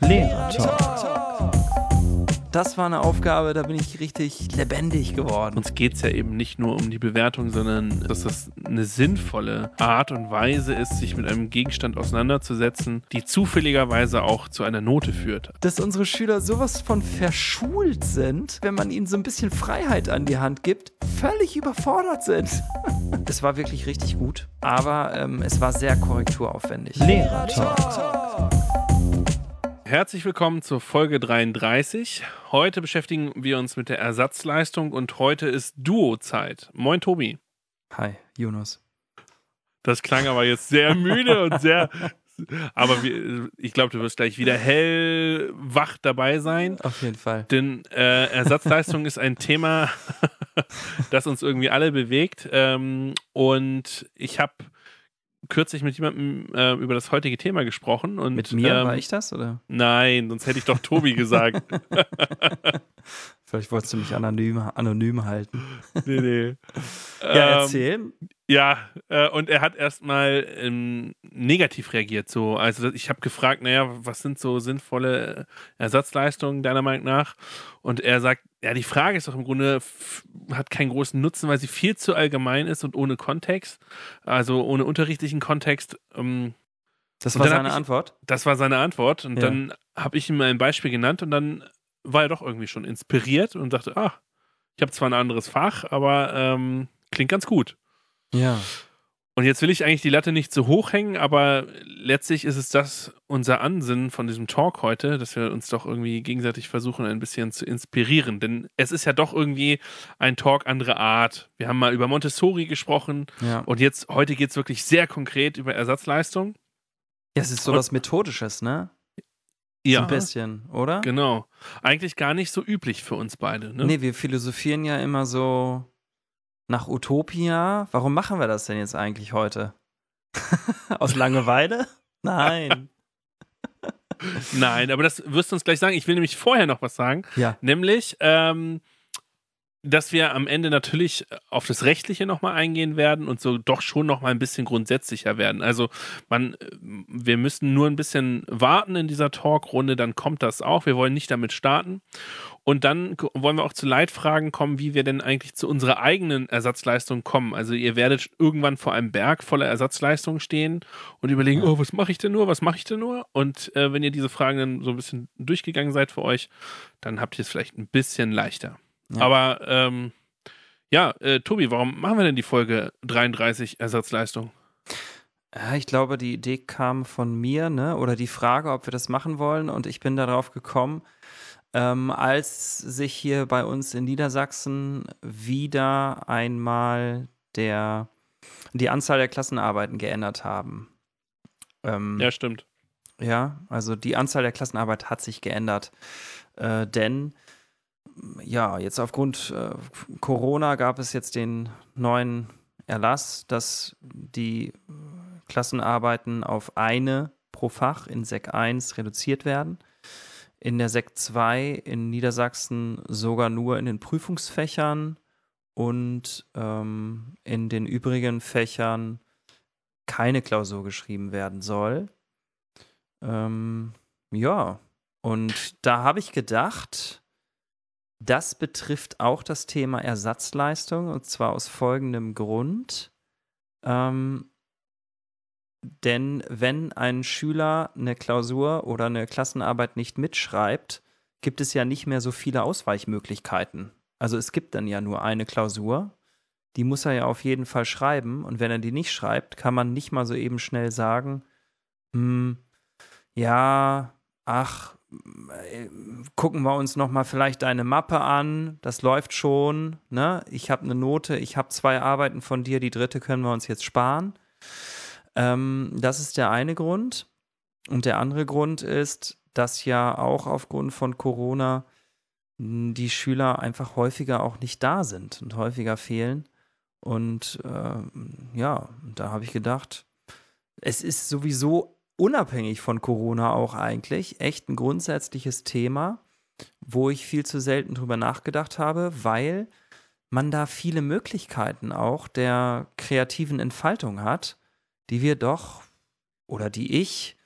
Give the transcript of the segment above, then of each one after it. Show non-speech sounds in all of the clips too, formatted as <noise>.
Lehrer Talk. Das war eine Aufgabe, da bin ich richtig lebendig geworden. Uns geht es ja eben nicht nur um die Bewertung, sondern dass das eine sinnvolle Art und Weise ist, sich mit einem Gegenstand auseinanderzusetzen, die zufälligerweise auch zu einer Note führt. Dass unsere Schüler sowas von verschult sind, wenn man ihnen so ein bisschen Freiheit an die Hand gibt, völlig überfordert sind. <laughs> es war wirklich richtig gut, aber ähm, es war sehr korrekturaufwendig. Lehrer Talk. Herzlich willkommen zur Folge 33. Heute beschäftigen wir uns mit der Ersatzleistung und heute ist Duo-Zeit. Moin, Tobi. Hi, Jonas. Das klang aber jetzt sehr <laughs> müde und sehr. Aber wir, ich glaube, du wirst gleich wieder hellwach dabei sein. Auf jeden Fall. Denn äh, Ersatzleistung ist ein Thema, <laughs> das uns irgendwie alle bewegt. Ähm, und ich habe kürzlich mit jemandem äh, über das heutige Thema gesprochen. Und, mit mir ähm, war ich das, oder? Nein, sonst hätte ich doch Tobi gesagt. <laughs> <laughs> Vielleicht wolltest du mich anonym, anonym halten. <laughs> nee, nee. Ja, erzähl. Ähm, ja, äh, und er hat erstmal ähm, negativ reagiert. So, also ich habe gefragt, naja, was sind so sinnvolle Ersatzleistungen deiner Meinung nach? Und er sagt, ja, die Frage ist doch im Grunde, hat keinen großen Nutzen, weil sie viel zu allgemein ist und ohne Kontext, also ohne unterrichtlichen Kontext. Ähm, das war seine ich, Antwort? Das war seine Antwort. Und ja. dann habe ich ihm ein Beispiel genannt und dann war er doch irgendwie schon inspiriert und dachte, ah, ich habe zwar ein anderes Fach, aber ähm, klingt ganz gut. Ja. Und jetzt will ich eigentlich die Latte nicht zu hoch hängen, aber letztlich ist es das unser Ansinnen von diesem Talk heute, dass wir uns doch irgendwie gegenseitig versuchen, ein bisschen zu inspirieren. Denn es ist ja doch irgendwie ein Talk anderer Art. Wir haben mal über Montessori gesprochen ja. und jetzt heute geht es wirklich sehr konkret über Ersatzleistung. Ja, es ist so und, was Methodisches, ne? Ja. Ein bisschen, oder? Genau. Eigentlich gar nicht so üblich für uns beide, ne? Nee, wir philosophieren ja immer so nach Utopia. Warum machen wir das denn jetzt eigentlich heute? <laughs> Aus Langeweile? <laughs> Nein. Nein, aber das wirst du uns gleich sagen. Ich will nämlich vorher noch was sagen. Ja. Nämlich, ähm, dass wir am Ende natürlich auf das Rechtliche nochmal eingehen werden und so doch schon nochmal ein bisschen grundsätzlicher werden. Also man, wir müssen nur ein bisschen warten in dieser Talkrunde, dann kommt das auch. Wir wollen nicht damit starten. Und dann wollen wir auch zu Leitfragen kommen, wie wir denn eigentlich zu unserer eigenen Ersatzleistung kommen. Also ihr werdet irgendwann vor einem Berg voller Ersatzleistungen stehen und überlegen, oh, was mache ich denn nur, was mache ich denn nur? Und äh, wenn ihr diese Fragen dann so ein bisschen durchgegangen seid für euch, dann habt ihr es vielleicht ein bisschen leichter. Ja. Aber ähm, ja, äh, Tobi, warum machen wir denn die Folge 33 Ersatzleistung? Ja, ich glaube, die Idee kam von mir, ne? Oder die Frage, ob wir das machen wollen. Und ich bin darauf gekommen, ähm, als sich hier bei uns in Niedersachsen wieder einmal der, die Anzahl der Klassenarbeiten geändert haben. Ähm, ja, stimmt. Ja, also die Anzahl der Klassenarbeit hat sich geändert. Äh, denn ja, jetzt aufgrund äh, Corona gab es jetzt den neuen Erlass, dass die Klassenarbeiten auf eine pro Fach in Sek 1 reduziert werden. In der Sek 2 in Niedersachsen sogar nur in den Prüfungsfächern und ähm, in den übrigen Fächern keine Klausur geschrieben werden soll. Ähm, ja, und da habe ich gedacht, das betrifft auch das Thema Ersatzleistung und zwar aus folgendem Grund. Ähm, denn wenn ein Schüler eine Klausur oder eine Klassenarbeit nicht mitschreibt, gibt es ja nicht mehr so viele Ausweichmöglichkeiten. Also es gibt dann ja nur eine Klausur, die muss er ja auf jeden Fall schreiben und wenn er die nicht schreibt, kann man nicht mal so eben schnell sagen, hm, ja, ach, gucken wir uns noch mal vielleicht deine Mappe an. Das läuft schon. Ne? Ich habe eine Note, ich habe zwei Arbeiten von dir, die dritte können wir uns jetzt sparen. Ähm, das ist der eine Grund. Und der andere Grund ist, dass ja auch aufgrund von Corona die Schüler einfach häufiger auch nicht da sind und häufiger fehlen. Und äh, ja, da habe ich gedacht, es ist sowieso unabhängig von Corona auch eigentlich echt ein grundsätzliches Thema, wo ich viel zu selten drüber nachgedacht habe, weil man da viele Möglichkeiten auch der kreativen Entfaltung hat, die wir doch oder die ich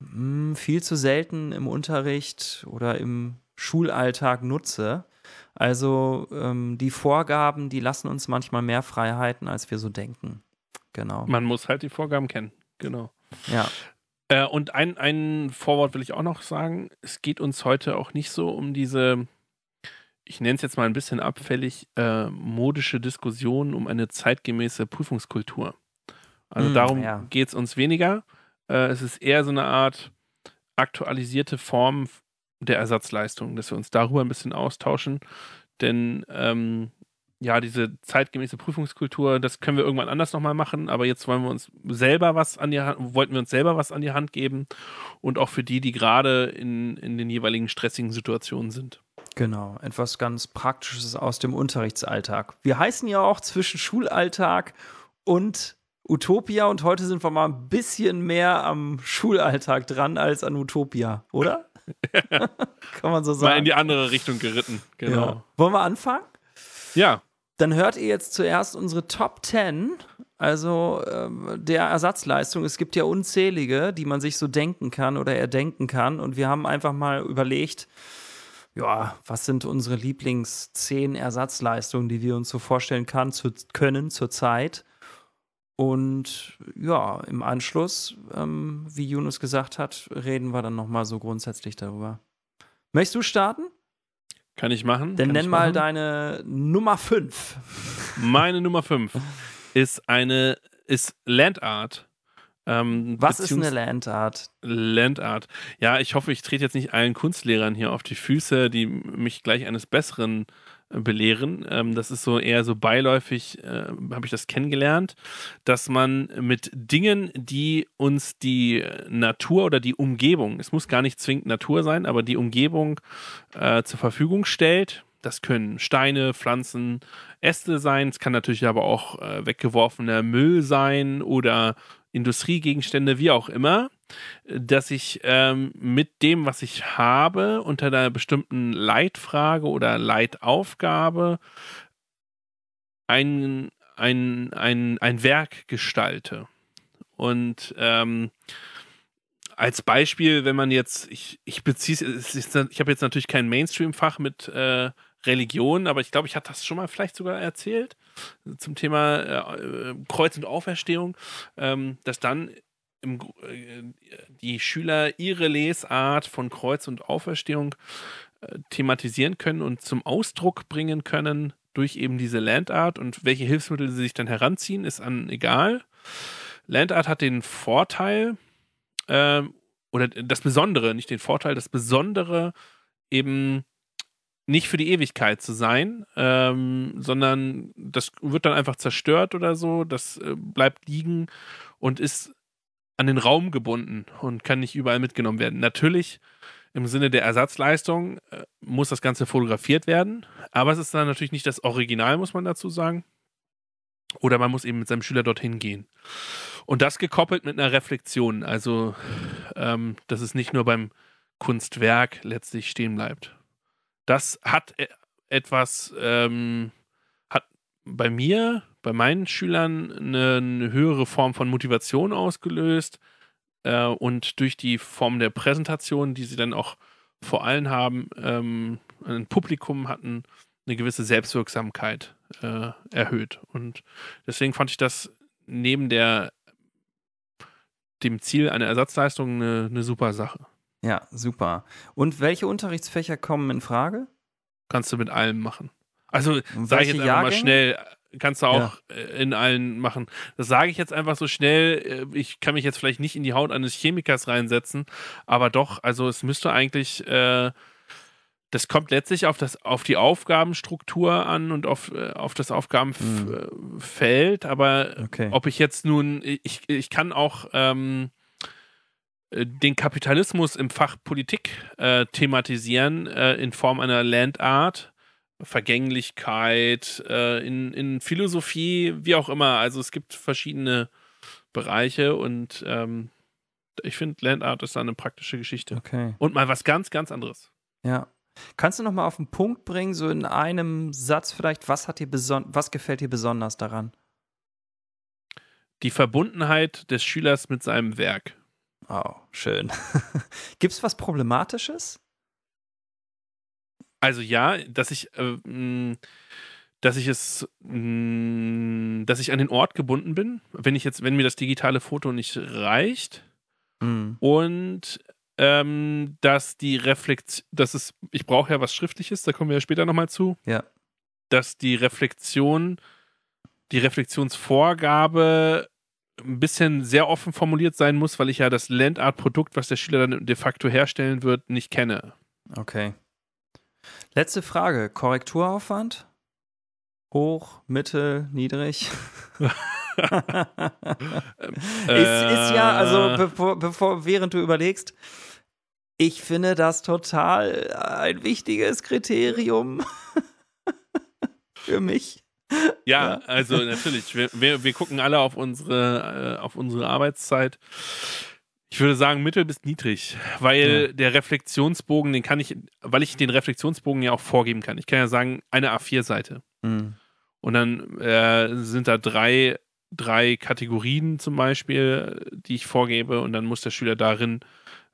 hm, viel zu selten im Unterricht oder im Schulalltag nutze. Also ähm, die Vorgaben, die lassen uns manchmal mehr Freiheiten, als wir so denken. Genau. Man muss halt die Vorgaben kennen. Genau. Ja. Äh, und ein, ein Vorwort will ich auch noch sagen. Es geht uns heute auch nicht so um diese, ich nenne es jetzt mal ein bisschen abfällig, äh, modische Diskussion um eine zeitgemäße Prüfungskultur. Also Mm, darum ja. geht es uns weniger. Äh, es ist eher so eine Art aktualisierte Form der Ersatzleistung, dass wir uns darüber ein bisschen austauschen. Denn ähm, ja, diese zeitgemäße Prüfungskultur, das können wir irgendwann anders nochmal machen, aber jetzt wollen wir uns selber was an die Hand, wollten wir uns selber was an die Hand geben und auch für die, die gerade in, in den jeweiligen stressigen Situationen sind. Genau, etwas ganz Praktisches aus dem Unterrichtsalltag. Wir heißen ja auch zwischen Schulalltag und Utopia und heute sind wir mal ein bisschen mehr am Schulalltag dran als an Utopia, oder? <laughs> <laughs> Kann man so sagen. Mal in die andere Richtung geritten, genau. Ja. Wollen wir anfangen? Ja, Dann hört ihr jetzt zuerst unsere Top 10, also ähm, der Ersatzleistung. Es gibt ja unzählige, die man sich so denken kann oder erdenken kann. Und wir haben einfach mal überlegt, ja, was sind unsere Lieblings 10 Ersatzleistungen, die wir uns so vorstellen kann, zu, können zurzeit. Und ja, im Anschluss, ähm, wie Yunus gesagt hat, reden wir dann nochmal so grundsätzlich darüber. Möchtest du starten? Kann ich machen. Dann kann nenn mal machen. deine Nummer 5. Meine Nummer 5 ist eine, ist Landart. Ähm, Was ist eine Landart? Landart. Ja, ich hoffe, ich trete jetzt nicht allen Kunstlehrern hier auf die Füße, die mich gleich eines Besseren äh, belehren. Ähm, das ist so eher so beiläufig, äh, habe ich das kennengelernt, dass man mit Dingen, die uns die Natur oder die Umgebung, es muss gar nicht zwingend Natur sein, aber die Umgebung äh, zur Verfügung stellt. Das können Steine, Pflanzen, Äste sein. Es kann natürlich aber auch äh, weggeworfener Müll sein oder Industriegegenstände, wie auch immer, dass ich ähm, mit dem, was ich habe, unter einer bestimmten Leitfrage oder Leitaufgabe ein, ein, ein, ein Werk gestalte. Und ähm, als Beispiel, wenn man jetzt, ich, ich beziehe ich habe jetzt natürlich kein Mainstream-Fach mit äh, Religion, aber ich glaube, ich hatte das schon mal vielleicht sogar erzählt zum Thema äh, Kreuz und Auferstehung, ähm, dass dann im, äh, die Schüler ihre Lesart von Kreuz und Auferstehung äh, thematisieren können und zum Ausdruck bringen können durch eben diese Landart und welche Hilfsmittel sie sich dann heranziehen, ist an egal. Landart hat den Vorteil, ähm, oder das Besondere, nicht den Vorteil, das Besondere eben nicht für die Ewigkeit zu sein, ähm, sondern das wird dann einfach zerstört oder so, das äh, bleibt liegen und ist an den Raum gebunden und kann nicht überall mitgenommen werden. Natürlich im Sinne der Ersatzleistung äh, muss das Ganze fotografiert werden, aber es ist dann natürlich nicht das Original, muss man dazu sagen. Oder man muss eben mit seinem Schüler dorthin gehen. Und das gekoppelt mit einer Reflexion, also ähm, dass es nicht nur beim Kunstwerk letztlich stehen bleibt. Das hat e- etwas, ähm, hat bei mir, bei meinen Schülern eine, eine höhere Form von Motivation ausgelöst äh, und durch die Form der Präsentation, die sie dann auch vor allem haben, ähm, ein Publikum hatten, eine gewisse Selbstwirksamkeit äh, erhöht. Und deswegen fand ich das neben der dem Ziel einer Ersatzleistung eine, eine super Sache. Ja, super. Und welche Unterrichtsfächer kommen in Frage? Kannst du mit allem machen. Also sage ich jetzt einfach mal schnell, kannst du auch äh, in allen machen. Das sage ich jetzt einfach so schnell. Äh, Ich kann mich jetzt vielleicht nicht in die Haut eines Chemikers reinsetzen, aber doch, also es müsste eigentlich, äh, das kommt letztlich auf, das, auf die Aufgabenstruktur an und auf, äh, auf das Aufgabenfeld, aber Okay. ob ich jetzt nun, ich, ich kann auch ähm, äh, den Kapitalismus im Fach Politik äh, thematisieren äh, in Form einer Landart, Vergänglichkeit, äh, in, in Philosophie, wie auch immer. Also es gibt verschiedene Bereiche und ähm, ich finde, Landart ist da eine praktische Geschichte. Okay. Und mal was ganz, ganz anderes. Ja. Kannst du noch mal auf den Punkt bringen, so in einem Satz vielleicht, was hat dir was gefällt dir besonders daran? Die Verbundenheit des Schülers mit seinem Werk. Oh, schön. <laughs> Gibt es was Problematisches? Also ja, dass ich, äh, mh, dass ich es, mh, dass ich an den Ort gebunden bin, wenn ich jetzt, wenn mir das digitale Foto nicht reicht Mm. und ähm, dass die Reflexion, dass es, ich brauche ja was Schriftliches, da kommen wir ja später nochmal zu, Ja. dass die Reflexion, die Reflexionsvorgabe ein bisschen sehr offen formuliert sein muss, weil ich ja das Landart-Produkt, was der Schüler dann de facto herstellen wird, nicht kenne. Okay. Letzte Frage. Korrekturaufwand? Hoch, mittel, niedrig? <laughs> ist, ist ja, also bevor, bevor, während du überlegst, ich finde das total ein wichtiges Kriterium <laughs> für mich. <laughs> Ja, also natürlich. Wir, wir, wir gucken alle auf unsere, äh, auf unsere Arbeitszeit. Ich würde sagen mittel bis niedrig, weil Ja. der Reflexionsbogen, den kann ich, weil ich den Reflexionsbogen ja auch vorgeben kann. Ich kann ja sagen, eine A4-Seite. Hm. Und dann äh, sind da drei, drei Kategorien zum Beispiel, die ich vorgebe. Und dann muss der Schüler darin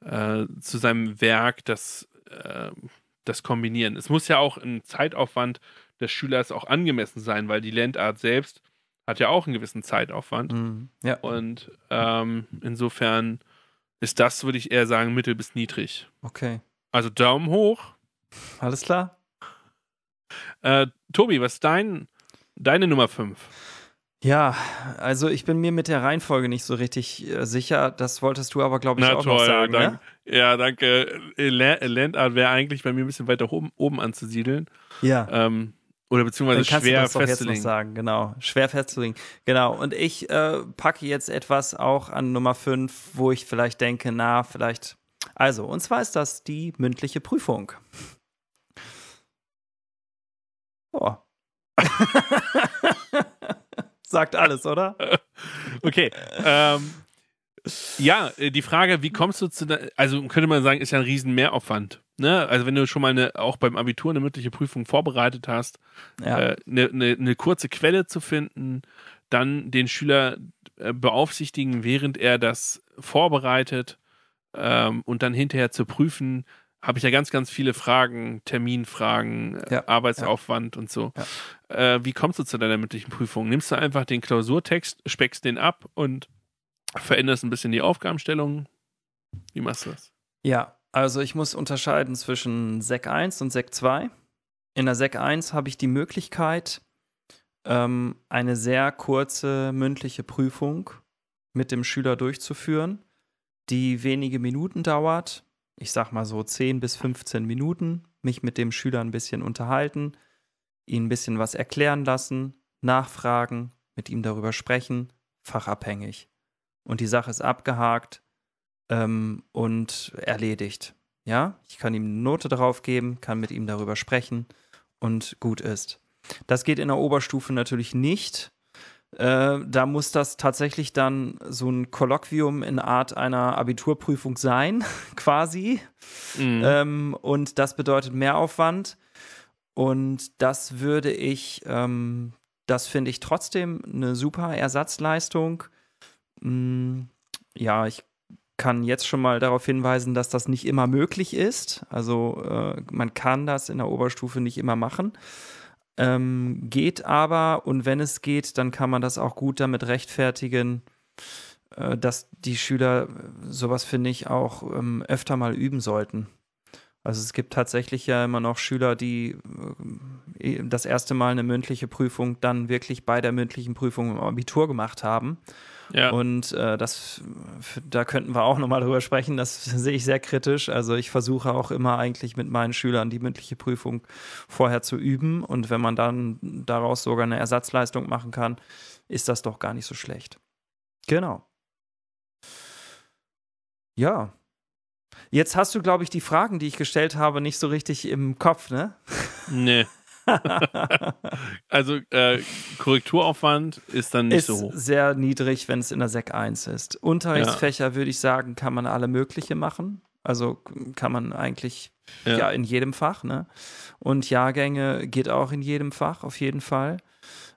äh, zu seinem Werk das, äh, das kombinieren. Es muss ja auch ein Zeitaufwand des Schülers auch angemessen sein, weil die Landart selbst hat ja auch einen gewissen Zeitaufwand. Hm. Ja. Und ähm, insofern ist das, würde ich eher sagen, mittel bis niedrig. Okay. Also Daumen hoch. Alles klar? Äh, Tobi, was ist dein, deine Nummer 5? Ja, also ich bin mir mit der Reihenfolge nicht so richtig äh, sicher. Das wolltest du aber, glaube ich, auch noch sagen. dank, Ne? Ja, danke. Äh, La- Landart wäre eigentlich bei mir ein bisschen weiter oben, oben anzusiedeln. Ja. Ähm, oder beziehungsweise Dann kannst schwer du das doch jetzt noch sagen, genau. Schwer festzulegen. Genau. Und ich äh, packe jetzt etwas auch an Nummer 5, wo ich vielleicht denke, na, vielleicht. Also, und zwar ist das die mündliche Prüfung. Oh. <laughs> <laughs> Sagt alles, oder? Okay. ähm, ja, äh, die Frage, wie kommst du zu, de- also könnte man sagen, ist ja ein riesen Mehraufwand. Ne? Also wenn du schon mal eine, auch beim Abitur eine mündliche Prüfung vorbereitet hast, Ja. äh, eine, eine, eine kurze Quelle zu finden, dann den Schüler äh, beaufsichtigen, während er das vorbereitet ähm, und dann hinterher zu prüfen, habe ich ja ganz, ganz viele Fragen, Terminfragen, äh, Ja, Arbeitsaufwand und so. Äh, wie kommst du zu deiner mündlichen Prüfung? Nimmst du einfach den Klausurtext, speckst den ab und veränderst ein bisschen die Aufgabenstellung? Wie machst du das? Ja, also ich muss unterscheiden zwischen Sek 1 und Sek 2. In der Sek 1 habe ich die Möglichkeit, ähm, eine sehr kurze mündliche Prüfung mit dem Schüler durchzuführen, die wenige Minuten dauert. Ich sag mal so 10 bis 15 Minuten, mich mit dem Schüler ein bisschen unterhalten, ihn ein bisschen was erklären lassen, nachfragen, mit ihm darüber sprechen, fachabhängig. Und die Sache ist abgehakt ähm, und erledigt. Ja, ich kann ihm eine Note drauf geben, kann mit ihm darüber sprechen und gut ist. Das geht in der Oberstufe natürlich nicht. Äh, da muss das tatsächlich dann so ein Kolloquium in Art einer Abiturprüfung sein, <laughs> quasi. Mhm. Ähm, und das bedeutet Mehraufwand. Und das würde ich, ähm, das finde ich trotzdem eine super Ersatzleistung. Mm, ja, ich kann jetzt schon mal darauf hinweisen, dass das nicht immer möglich ist. Also äh, man kann das in der Oberstufe nicht immer machen. Ähm, geht aber, und wenn es geht, dann kann man das auch gut damit rechtfertigen, äh, dass die Schüler sowas, finde ich, auch ähm, öfter mal üben sollten. Also es gibt tatsächlich ja immer noch Schüler, die äh, das erste Mal eine mündliche Prüfung dann wirklich bei der mündlichen Prüfung im Abitur gemacht haben. Ja. Und äh, das, da könnten wir auch nochmal drüber sprechen. Das <laughs> sehe ich sehr kritisch. Also ich versuche auch immer eigentlich mit meinen Schülern die mündliche Prüfung vorher zu üben. Und wenn man dann daraus sogar eine Ersatzleistung machen kann, ist das doch gar nicht so schlecht. Genau. Ja. Jetzt hast du, glaube ich, die Fragen, die ich gestellt habe, nicht so richtig im Kopf, ne? Nee. <laughs> Also äh, Korrekturaufwand ist dann nicht ist so hoch. sehr niedrig, wenn es in der Sek 1 ist. Unterrichtsfächer würde ich sagen, kann man alle mögliche machen. Also kann man eigentlich ja. Ja. in jedem Fach, ne? Und Jahrgänge geht auch in jedem Fach, auf jeden Fall.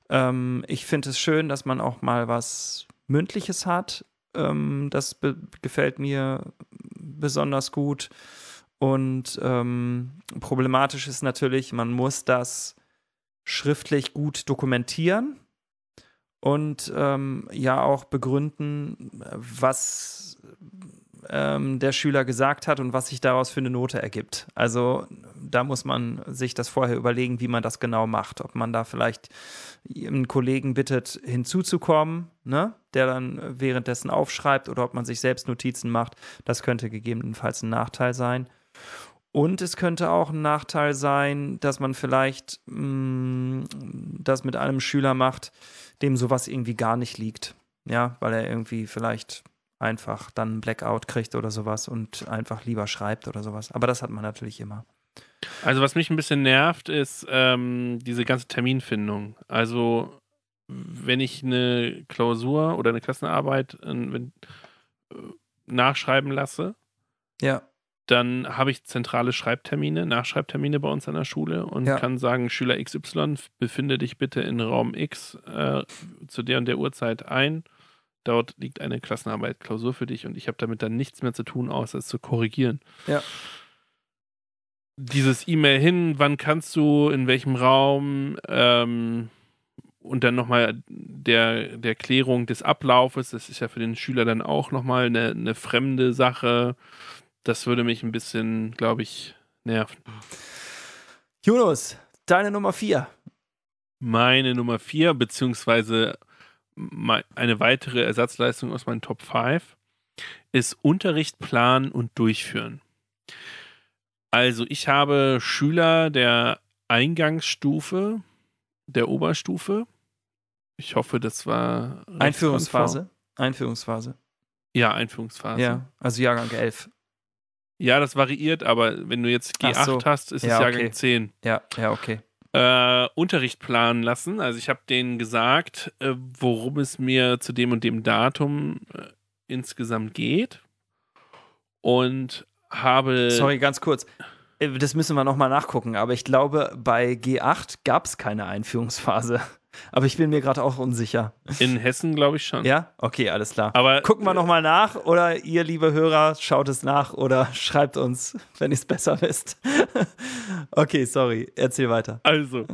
Ähm, ich finde es schön, dass man auch mal was Mündliches hat. Ähm, das gefällt mir besonders gut. Und ähm, problematisch ist natürlich, man muss das schriftlich gut dokumentieren und ähm, ja auch begründen, was ähm, der Schüler gesagt hat und was sich daraus für eine Note ergibt. Also da muss man sich das vorher überlegen, wie man das genau macht. Ob man da vielleicht einen Kollegen bittet, hinzuzukommen, ne, der dann währenddessen aufschreibt oder ob man sich selbst Notizen macht. Das könnte gegebenenfalls ein Nachteil sein. Und es könnte auch ein Nachteil sein, dass man vielleicht mh, mm, das mit einem Schüler macht, dem sowas irgendwie gar nicht liegt. Ja, weil er irgendwie vielleicht einfach dann einen Blackout kriegt oder sowas und einfach lieber schreibt oder sowas. Aber das hat man natürlich immer. Also was mich ein bisschen nervt, ist ähm, diese ganze Terminfindung. Also wenn ich eine Klausur oder eine Klassenarbeit äh, äh, nachschreiben lasse, ja. Dann habe ich zentrale Schreibtermine, Nachschreibtermine bei uns an der Schule und ja. kann sagen, Schüler XY, befinde dich bitte in Raum X äh, zu der und der Uhrzeit ein. Dort liegt eine Klassenarbeit, Klausur für dich und ich habe damit dann nichts mehr zu tun, außer es zu korrigieren. Ja dieses E-Mail hin, wann kannst du, in welchem Raum ähm, und dann nochmal der, der Klärung des Ablaufes, das ist ja für den Schüler dann auch nochmal eine, eine fremde Sache. Das würde mich ein bisschen, glaube ich, nerven. Jonas, deine Nummer vier. Meine Nummer vier, beziehungsweise eine weitere Ersatzleistung aus meinen Top 5, ist Unterricht planen und durchführen. Also ich habe Schüler der Eingangsstufe, der Oberstufe. Ich hoffe, das war Einführungsphase. Einführungsphase. Ja, Einführungsphase. Ja, also Jahrgang 11. Ja, das variiert, aber wenn du jetzt G8 so. hast, ist ja, es Jahrgang okay. 10. Ja, ja, okay. Äh, Unterricht planen lassen. Also ich habe denen gesagt, äh, worum es mir zu dem und dem Datum äh, insgesamt geht. Und habe. Sorry, ganz kurz. Äh, das müssen wir nochmal nachgucken, aber ich glaube, bei G8 gab es keine Einführungsphase. Aber ich bin mir gerade auch unsicher. In Hessen glaube ich schon. Ja? Okay, alles klar. Aber gucken wir nochmal nach oder ihr, liebe Hörer, schaut es nach oder <laughs> schreibt uns, wenn ihr es besser wisst. <laughs> okay, sorry, erzähl weiter. Also,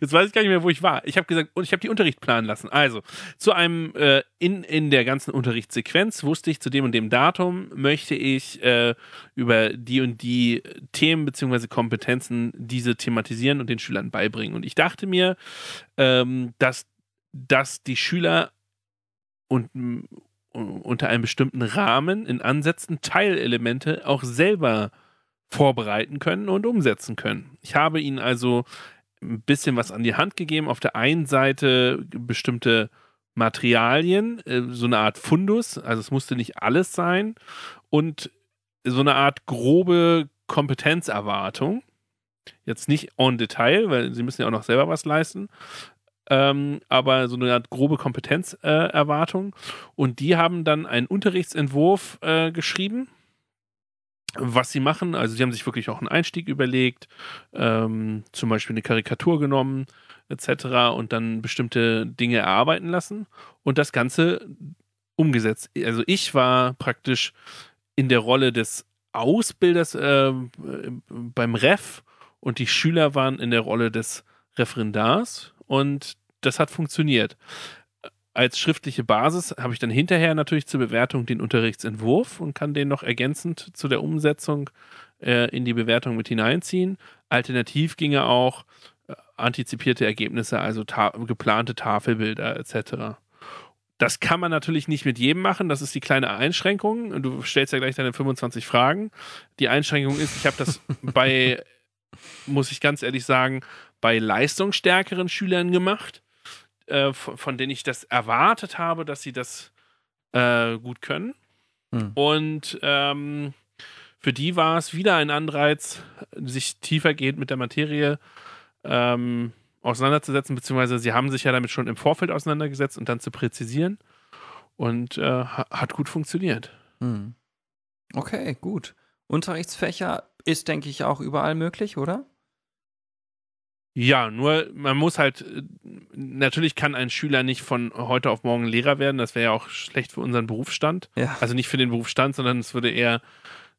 jetzt weiß ich gar nicht mehr, wo ich war. Ich habe gesagt, und ich habe die Unterricht planen lassen. Also, zu einem, äh, in, in der ganzen Unterrichtssequenz wusste ich, zu dem und dem Datum möchte ich äh, über die und die Themen bzw. Kompetenzen diese thematisieren und den Schülern beibringen. Und ich dachte mir, ähm, dass, dass die Schüler und, unter einem bestimmten Rahmen in Ansätzen Teilelemente auch selber vorbereiten können und umsetzen können. Ich habe ihnen also ein bisschen was an die Hand gegeben. Auf der einen Seite bestimmte Materialien, äh, so eine Art Fundus, also es musste nicht alles sein, und so eine Art grobe Kompetenzerwartung. Jetzt nicht en Detail, weil sie müssen ja auch noch selber was leisten, ähm, aber so eine Art grobe Kompetenzerwartung. Äh, und die haben dann einen Unterrichtsentwurf äh, geschrieben, was sie machen. Also sie haben sich wirklich auch einen Einstieg überlegt, ähm, zum Beispiel eine Karikatur genommen, etc. und dann bestimmte Dinge erarbeiten lassen und das Ganze umgesetzt. Also ich war praktisch in der Rolle des Ausbilders äh, beim Ref und die Schüler waren in der Rolle des Referendars und das hat funktioniert. Als schriftliche Basis habe ich dann hinterher natürlich zur Bewertung den Unterrichtsentwurf und kann den noch ergänzend zu der Umsetzung äh, in die Bewertung mit hineinziehen. Alternativ ginge auch äh, antizipierte Ergebnisse, also ta geplante Tafelbilder etc. Das kann man natürlich nicht mit jedem machen. Das ist die kleine Einschränkung. Du stellst ja gleich deine 25 Fragen. Die Einschränkung ist, ich habe das <laughs> bei, muss ich ganz ehrlich sagen, bei leistungsstärkeren Schülern gemacht, äh, von, von, denen ich das erwartet habe, dass sie das äh, gut können. Hm. Und ähm, für die war es wieder ein Anreiz, sich tiefergehend mit der Materie ähm, auseinanderzusetzen, beziehungsweise sie haben sich ja damit schon im Vorfeld auseinandergesetzt und dann zu präzisieren. Und äh, hat gut funktioniert. Hm. Okay, gut. Unterrichtsfächer ist, denke ich, auch überall möglich, oder? Ja, nur man muss halt, äh, natürlich kann ein Schüler nicht von heute auf morgen Lehrer werden, das wäre ja auch schlecht für unseren Berufsstand. Ja. Also nicht für den Berufsstand, sondern es würde eher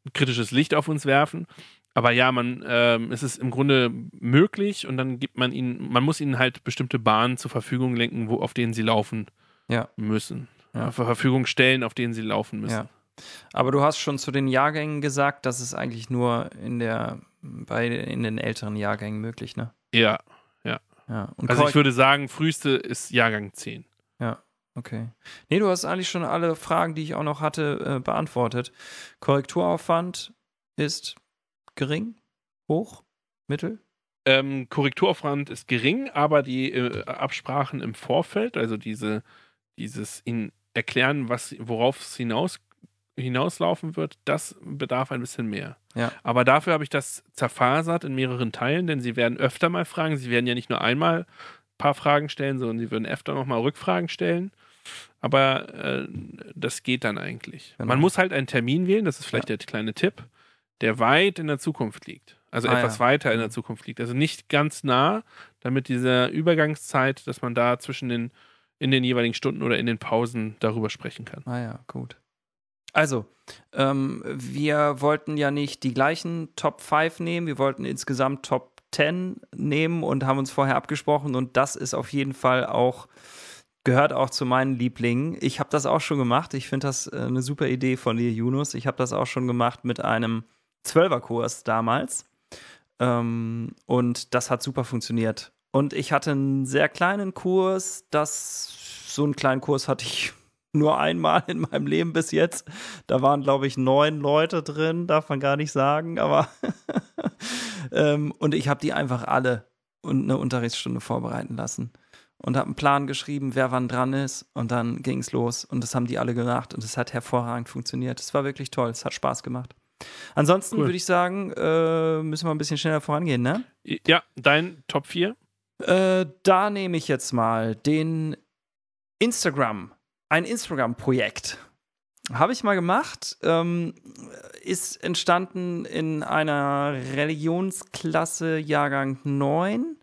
ein kritisches Licht auf uns werfen. Aber ja, man, ähm, es ist im Grunde möglich und dann gibt man ihnen, man muss ihnen halt bestimmte Bahnen zur Verfügung lenken, wo, auf denen sie laufen Ja. müssen. Ja. Zur Verfügung stellen, auf denen sie laufen müssen. Ja. Aber du hast schon zu den Jahrgängen gesagt, das ist eigentlich nur in der bei in den älteren Jahrgängen möglich, ne? Ja. Ja. Und Also ich würde sagen, früheste ist Jahrgang 10. okay. Nee, du hast eigentlich schon alle Fragen, die ich auch noch hatte, äh, beantwortet. Korrekturaufwand ist gering, hoch, mittel? Ähm, Korrekturaufwand ist gering, aber die äh, Absprachen im Vorfeld, also diese, dieses ihnen erklären, was, worauf es hinaus, hinauslaufen wird, das bedarf ein bisschen mehr. Ja. Aber dafür habe ich das zerfasert in mehreren Teilen, denn sie werden öfter mal fragen. Sie werden ja nicht nur einmal ein paar Fragen stellen, sondern sie würden öfter nochmal Rückfragen stellen. Aber äh, das geht dann eigentlich. Genau. Man muss halt einen Termin wählen, das ist vielleicht der kleine Tipp, der weit in der Zukunft liegt. Also Ah, etwas ja. weiter in der Zukunft liegt. Also nicht ganz nah, damit diese Übergangszeit, dass man da zwischen den, in den jeweiligen Stunden oder in den Pausen darüber sprechen kann. Ah ja, gut. Also, ähm, wir wollten ja nicht die gleichen Top 5 nehmen, wir wollten insgesamt Top 10 nehmen und haben uns vorher abgesprochen und das ist auf jeden Fall auch, gehört auch zu meinen Lieblingen. Ich habe das auch schon gemacht, ich finde das äh, eine super Idee von dir, Yunus. Ich habe das auch schon gemacht mit einem Zwölferkurs damals ähm, und das hat super funktioniert. Und ich hatte einen sehr kleinen Kurs, das, so einen kleinen Kurs hatte ich nur einmal in meinem Leben bis jetzt. Da waren, glaube ich, neun Leute drin, darf man gar nicht sagen, aber <laughs> ähm, und ich habe die einfach alle und eine Unterrichtsstunde vorbereiten lassen und habe einen Plan geschrieben, wer wann dran ist und dann ging es los und das haben die alle gemacht und es hat hervorragend funktioniert. Es war wirklich toll, es hat Spaß gemacht. Ansonsten Cool. würde ich sagen, äh, müssen wir ein bisschen schneller vorangehen, ne? Ja, dein Top 4? Äh, da nehme ich jetzt mal den Instagram, ein Instagram-Projekt. Habe ich mal gemacht, ähm, ist entstanden in einer Religionsklasse Jahrgang 9.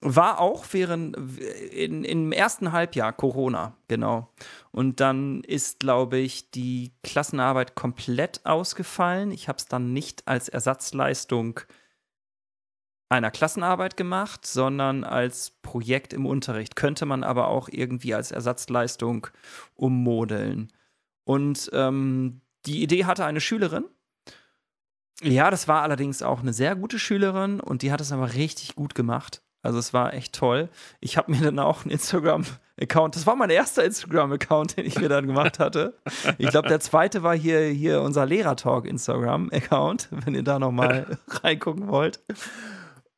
War auch während in, im ersten Halbjahr Corona, genau. Und dann ist, glaube ich, die Klassenarbeit komplett ausgefallen. Ich habe es dann nicht als Ersatzleistung einer Klassenarbeit gemacht, sondern als Projekt im Unterricht. Könnte man aber auch irgendwie als Ersatzleistung ummodeln. Und ähm, die Idee hatte eine Schülerin. Ja, das war allerdings auch eine sehr gute Schülerin und die hat es aber richtig gut gemacht. Also es war echt toll. Ich habe mir dann auch einen Instagram-Account, das war mein erster Instagram-Account, den ich mir dann gemacht hatte. Ich glaube, der zweite war hier, hier unser Lehrer-Talk Instagram-Account, wenn ihr da nochmal <laughs> reingucken wollt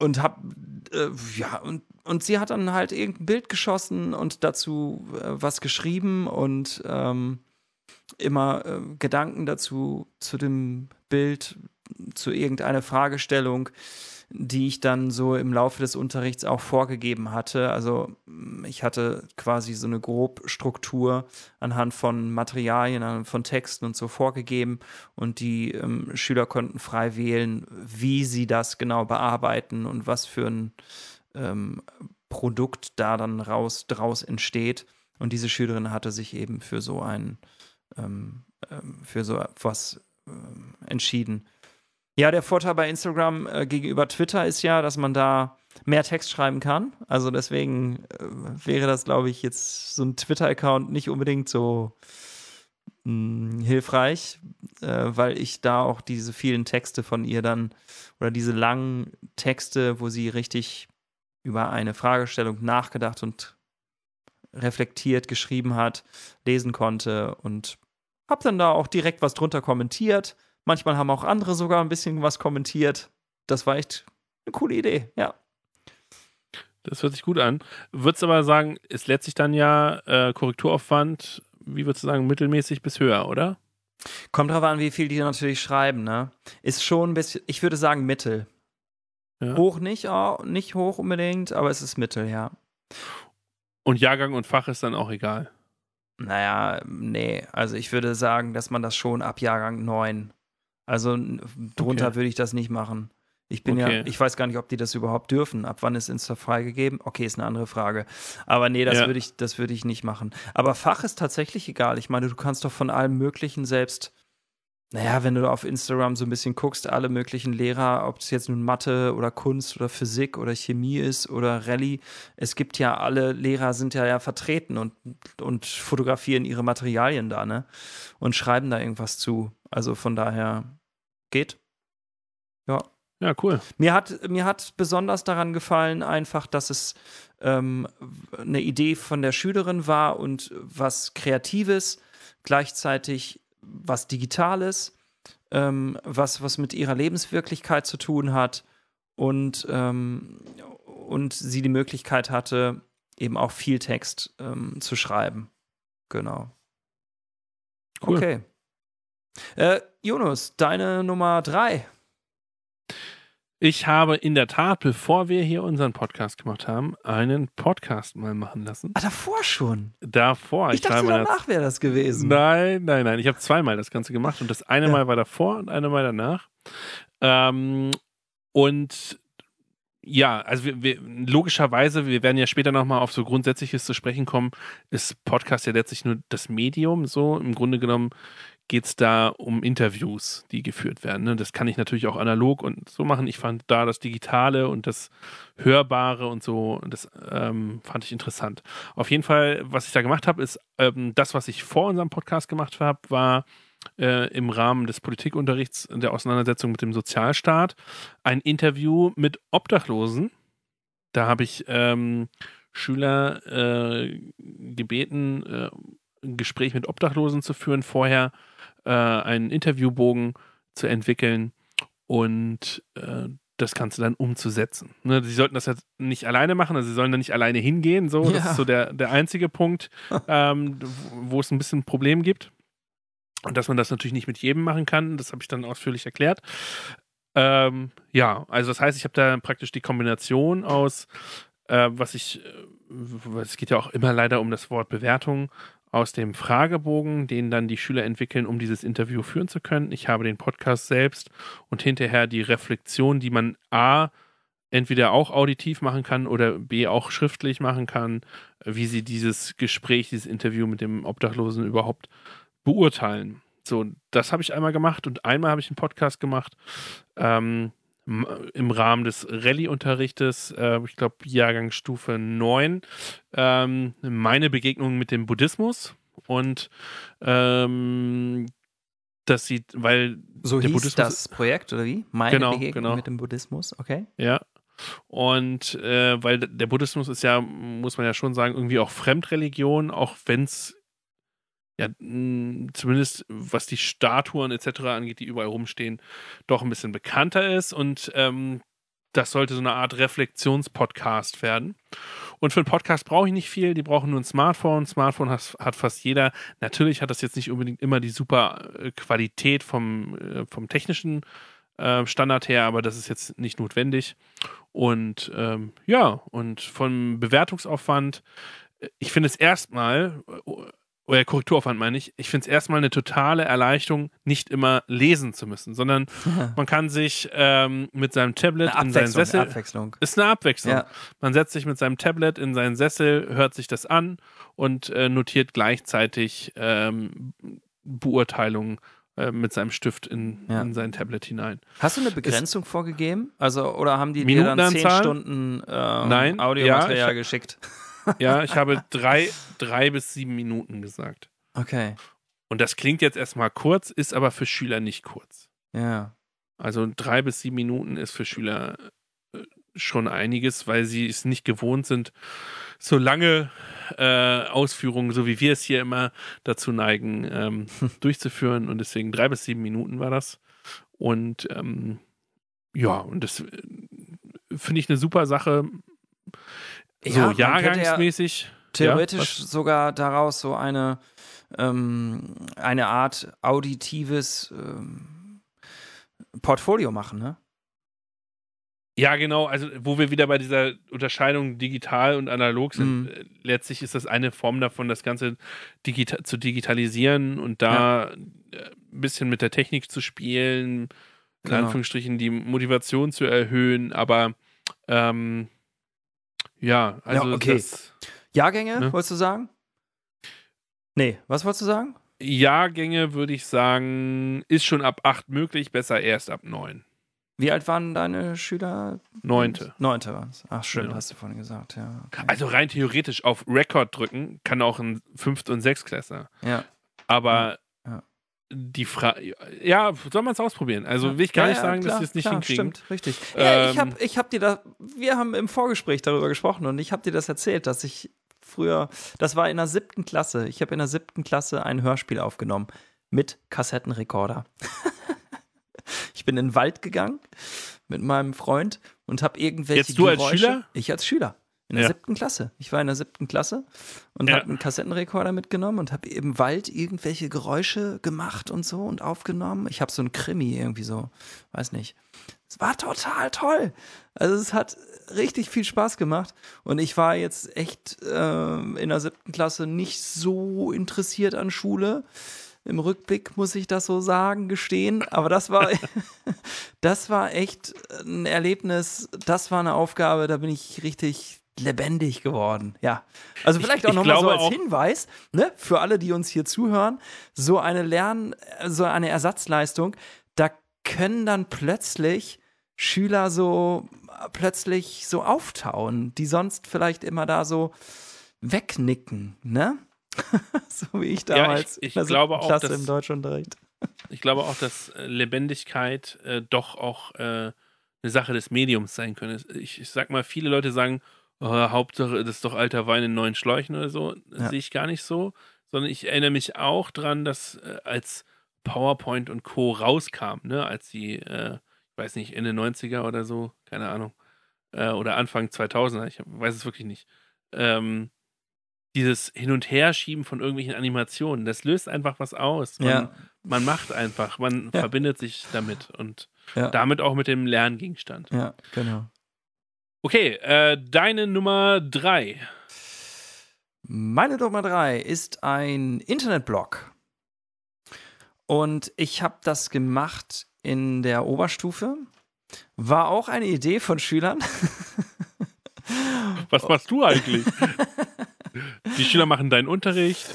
und hab äh, ja und und sie hat dann halt irgendein Bild geschossen und dazu äh, was geschrieben und ähm, immer äh, Gedanken dazu zu dem Bild zu irgendeiner Fragestellung die ich dann so im Laufe des Unterrichts auch vorgegeben hatte. Also mh, ich hatte quasi so eine Grobstruktur anhand von Materialien, von Texten und so vorgegeben und die ähm, Schüler konnten frei wählen, wie sie das genau bearbeiten und was für ein ähm, Produkt da dann raus draus entsteht. Und diese Schülerin hatte sich eben für so ein ähm, ähm, für so etwas ähm, entschieden. Ja, der Vorteil bei Instagram äh, gegenüber Twitter ist ja, dass man da mehr Text schreiben kann. Also deswegen äh, wäre das, glaube ich, jetzt so ein Twitter-Account nicht unbedingt so mh, hilfreich, äh, weil ich da auch diese vielen Texte von ihr dann oder diese langen Texte, wo sie richtig über eine Fragestellung nachgedacht und reflektiert geschrieben hat, lesen konnte und habe dann da auch direkt was drunter kommentiert. Manchmal haben auch andere sogar ein bisschen was kommentiert. Das war echt eine coole Idee, ja. Das hört sich gut an. Würdest aber sagen, es lädt sich dann ja äh, Korrekturaufwand, wie würdest du sagen, mittelmäßig bis höher, oder? Kommt drauf an, wie viel die natürlich schreiben, ne? Ist schon ein bisschen, ich würde sagen Mittel. Ja. Hoch nicht, oh, nicht hoch unbedingt, aber es ist Mittel, ja. Und Jahrgang und Fach ist dann auch egal. Naja, nee, also ich würde sagen, dass man das schon ab Jahrgang 9. Also drunter Okay. würde ich das nicht machen. Ich bin Okay. ja, ich weiß gar nicht, ob die das überhaupt dürfen. Ab wann ist Insta freigegeben? Okay, ist eine andere Frage. Aber nee, das Ja. würde ich, das würde ich nicht machen. Aber Fach ist tatsächlich egal. Ich meine, du kannst doch von allem Möglichen selbst, naja, wenn du auf Instagram so ein bisschen guckst, alle möglichen Lehrer, ob es jetzt nun Mathe oder Kunst oder Physik oder Chemie ist oder Rallye, es gibt ja alle Lehrer sind ja, ja vertreten und, und fotografieren ihre Materialien da, ne? Und schreiben da irgendwas zu. Also von daher geht. Ja. Ja, cool. Mir hat, mir hat besonders daran gefallen, einfach, dass es ähm, eine Idee von der Schülerin war und was Kreatives, gleichzeitig was Digitales, ähm, was, was mit ihrer Lebenswirklichkeit zu tun hat und, ähm, und sie die Möglichkeit hatte, eben auch viel Text ähm, zu schreiben. Genau. Cool. Okay. Äh, Jonas, deine Nummer drei. Ich habe in der Tat, bevor wir hier unseren Podcast gemacht haben, einen Podcast mal machen lassen. Ah, davor schon. Davor. Ich, dachte, war meiner- danach wäre das gewesen. Nein, nein, nein. Ich habe zweimal das Ganze gemacht und das eine Ja. Mal war davor und eine Mal danach. Ähm, und ja, also wir, wir, logischerweise, wir werden ja später nochmal auf so Grundsätzliches zu sprechen kommen, ist Podcast ja letztlich nur das Medium. So im Grunde genommen geht es da um Interviews, die geführt werden. Ne? Das kann ich natürlich auch analog und so machen. Ich fand da das Digitale und das Hörbare und so, das ähm, fand ich interessant. Auf jeden Fall, was ich da gemacht habe, ist ähm, das, was ich vor unserem Podcast gemacht habe, war äh, im Rahmen des Politikunterrichts der Auseinandersetzung mit dem Sozialstaat ein Interview mit Obdachlosen. Da habe ich ähm, Schüler äh, gebeten, äh, ein Gespräch mit Obdachlosen zu führen, vorher äh, einen Interviewbogen zu entwickeln und äh, das Ganze dann umzusetzen. Ne, sie sollten das jetzt nicht alleine machen, also sie sollen da nicht alleine hingehen, so. Das Ja. ist so der, der einzige Punkt, <laughs> ähm, wo es ein bisschen ein Problem gibt. Und dass man das natürlich nicht mit jedem machen kann, das habe ich dann ausführlich erklärt. Ähm, ja, also das heißt, ich habe da praktisch die Kombination aus, äh, was ich, äh, es geht ja auch immer leider um das Wort Bewertung, aus dem Fragebogen, den dann die Schüler entwickeln, um dieses Interview führen zu können. Ich habe den Podcast selbst und hinterher die Reflexion, die man A, entweder auch auditiv machen kann oder B, auch schriftlich machen kann, wie sie dieses Gespräch, dieses Interview mit dem Obdachlosen überhaupt beurteilen. So, das habe ich einmal gemacht und einmal habe ich einen Podcast gemacht ähm, im Rahmen des Rallye-Unterrichtes, äh, ich glaube Jahrgangsstufe 9, ähm, meine Begegnung mit dem Buddhismus und ähm, das sieht, weil So Der hieß Buddhismus- das Projekt, oder wie? Meine Genau, Begegnung genau. mit dem Buddhismus, okay. Ja. Und äh, weil der Buddhismus ist ja, muss man ja schon sagen, irgendwie auch Fremdreligion, auch wenn es ja zumindest was die Statuen etc. angeht, die überall rumstehen, doch ein bisschen bekannter ist. Und ähm, das sollte so eine Art Reflexionspodcast werden. Und für einen Podcast brauche ich nicht viel, die brauchen nur ein Smartphone. Smartphone hat, hat fast jeder. Natürlich hat das jetzt nicht unbedingt immer die super äh, Qualität vom, äh, vom technischen äh, Standard her, aber das ist jetzt nicht notwendig. Und ähm, ja, und vom Bewertungsaufwand, äh, ich finde es erstmal, oder Korrekturaufwand meine ich, ich finde es erstmal eine totale Erleichterung, nicht immer lesen zu müssen, sondern <laughs> man kann sich ähm, mit seinem Tablet in seinen Sessel. Abwechslung. Ist eine Abwechslung. Ja. Man setzt sich mit seinem Tablet in seinen Sessel, hört sich das an und äh, notiert gleichzeitig ähm, Beurteilungen äh, mit seinem Stift in, Ja. in sein Tablet hinein. Hast du eine Begrenzung vorgegeben? Also, oder haben die dir dann zehn? Stunden ähm, Nein, Audiomaterial ja, geschickt? <laughs> Ja, ich habe drei, drei bis sieben Minuten gesagt. Okay. Und das klingt jetzt erstmal kurz, ist aber für Schüler nicht kurz. Ja. Also drei bis sieben Minuten ist für Schüler äh, schon einiges, weil sie es nicht gewohnt sind, so lange äh, Ausführungen, so wie wir es hier immer dazu neigen, ähm, <laughs> durchzuführen. Und deswegen drei bis sieben Minuten war das. Und ähm, ja, und das äh, finde ich eine super Sache. So Ja, ja jahrgangsmäßig. Theoretisch Ja, sogar daraus so eine, ähm, eine Art auditives ähm, Portfolio machen, ne? Ja, genau. Also, wo wir wieder bei dieser Unterscheidung digital und analog sind, Mhm. äh, letztlich ist das eine Form davon, das Ganze digita zu digitalisieren und da äh, ein bisschen mit der Technik zu spielen, in Genau. Anführungsstrichen die Motivation zu erhöhen, aber ähm, ja, also okay. das Jahrgänge, Ne? wolltest du sagen? Nee, was wolltest du sagen? Jahrgänge würde ich sagen, ist schon ab 8 möglich, besser erst ab 9. Wie alt waren deine Schüler? Neunte. Neunte war es. Ach, stimmt, Genau. hast du vorhin gesagt, ja. Okay. Also rein theoretisch auf Rekord drücken kann auch ein Fünft- und Sechstklässler. ja. Aber Ja. Die Frage, ja, soll man es ausprobieren? Also will ich gar Ja, nicht ja, sagen, klar, dass wir es nicht klar, hinkriegen. Stimmt, richtig. Ja, ich Ähm, habe ich hab dir da, wir haben im Vorgespräch darüber gesprochen und ich habe dir das erzählt, dass ich früher, das war in der siebten Klasse, ich habe in der siebten Klasse ein Hörspiel aufgenommen mit Kassettenrekorder. <laughs> ich bin in den Wald gegangen mit meinem Freund und habe irgendwelche Jetzt du als Geräusche, Schüler? Ich als Schüler. In der Ja. siebten Klasse. Ich war in der siebten Klasse und Ja. habe einen Kassettenrekorder mitgenommen und habe im Wald irgendwelche Geräusche gemacht und so und aufgenommen. Ich habe so einen Krimi irgendwie so, weiß nicht. Es war total toll. Also es hat richtig viel Spaß gemacht und ich war jetzt echt ähm, in der siebten Klasse nicht so interessiert an Schule. Im Rückblick muss ich das so sagen, gestehen. Aber das war, <laughs> <laughs> das war echt ein Erlebnis. Das war eine Aufgabe, da bin ich richtig lebendig geworden. Ja. Also vielleicht auch ich nochmal so als Hinweis, ne, für alle, die uns hier zuhören, so eine Lern, so eine Ersatzleistung, da können dann plötzlich Schüler so plötzlich so auftauen, die sonst vielleicht immer da so wegnicken, ne? <laughs> so wie ich Ja, damals ich- ich der glaube auch, Klasse dass- im Deutschunterricht. <laughs> Ich glaube auch, dass äh, Lebendigkeit äh, doch auch äh, eine Sache des Mediums sein könnte. Ich, ich sag mal, viele Leute sagen, oh, Hauptsache, das ist doch alter Wein in neuen Schläuchen oder so. Ja. Sehe ich gar nicht so. Sondern ich erinnere mich auch dran, dass äh, als PowerPoint und Co. rauskam, ne, als die, äh, ich weiß nicht, Ende 90er oder so, keine Ahnung, äh, oder Anfang 2000er, ich weiß es wirklich nicht, ähm, dieses Hin- und Herschieben von irgendwelchen Animationen, das löst einfach was aus. Man, Ja, man macht einfach, man Ja. verbindet sich damit und ja, damit auch mit dem Lerngegenstand. ja, genau. Okay, äh, deine Nummer drei. Meine Nummer drei ist ein Internetblog. Und ich habe das gemacht in der Oberstufe. War auch eine Idee von Schülern. <laughs> Was machst du eigentlich? <laughs> die Schüler machen deinen Unterricht,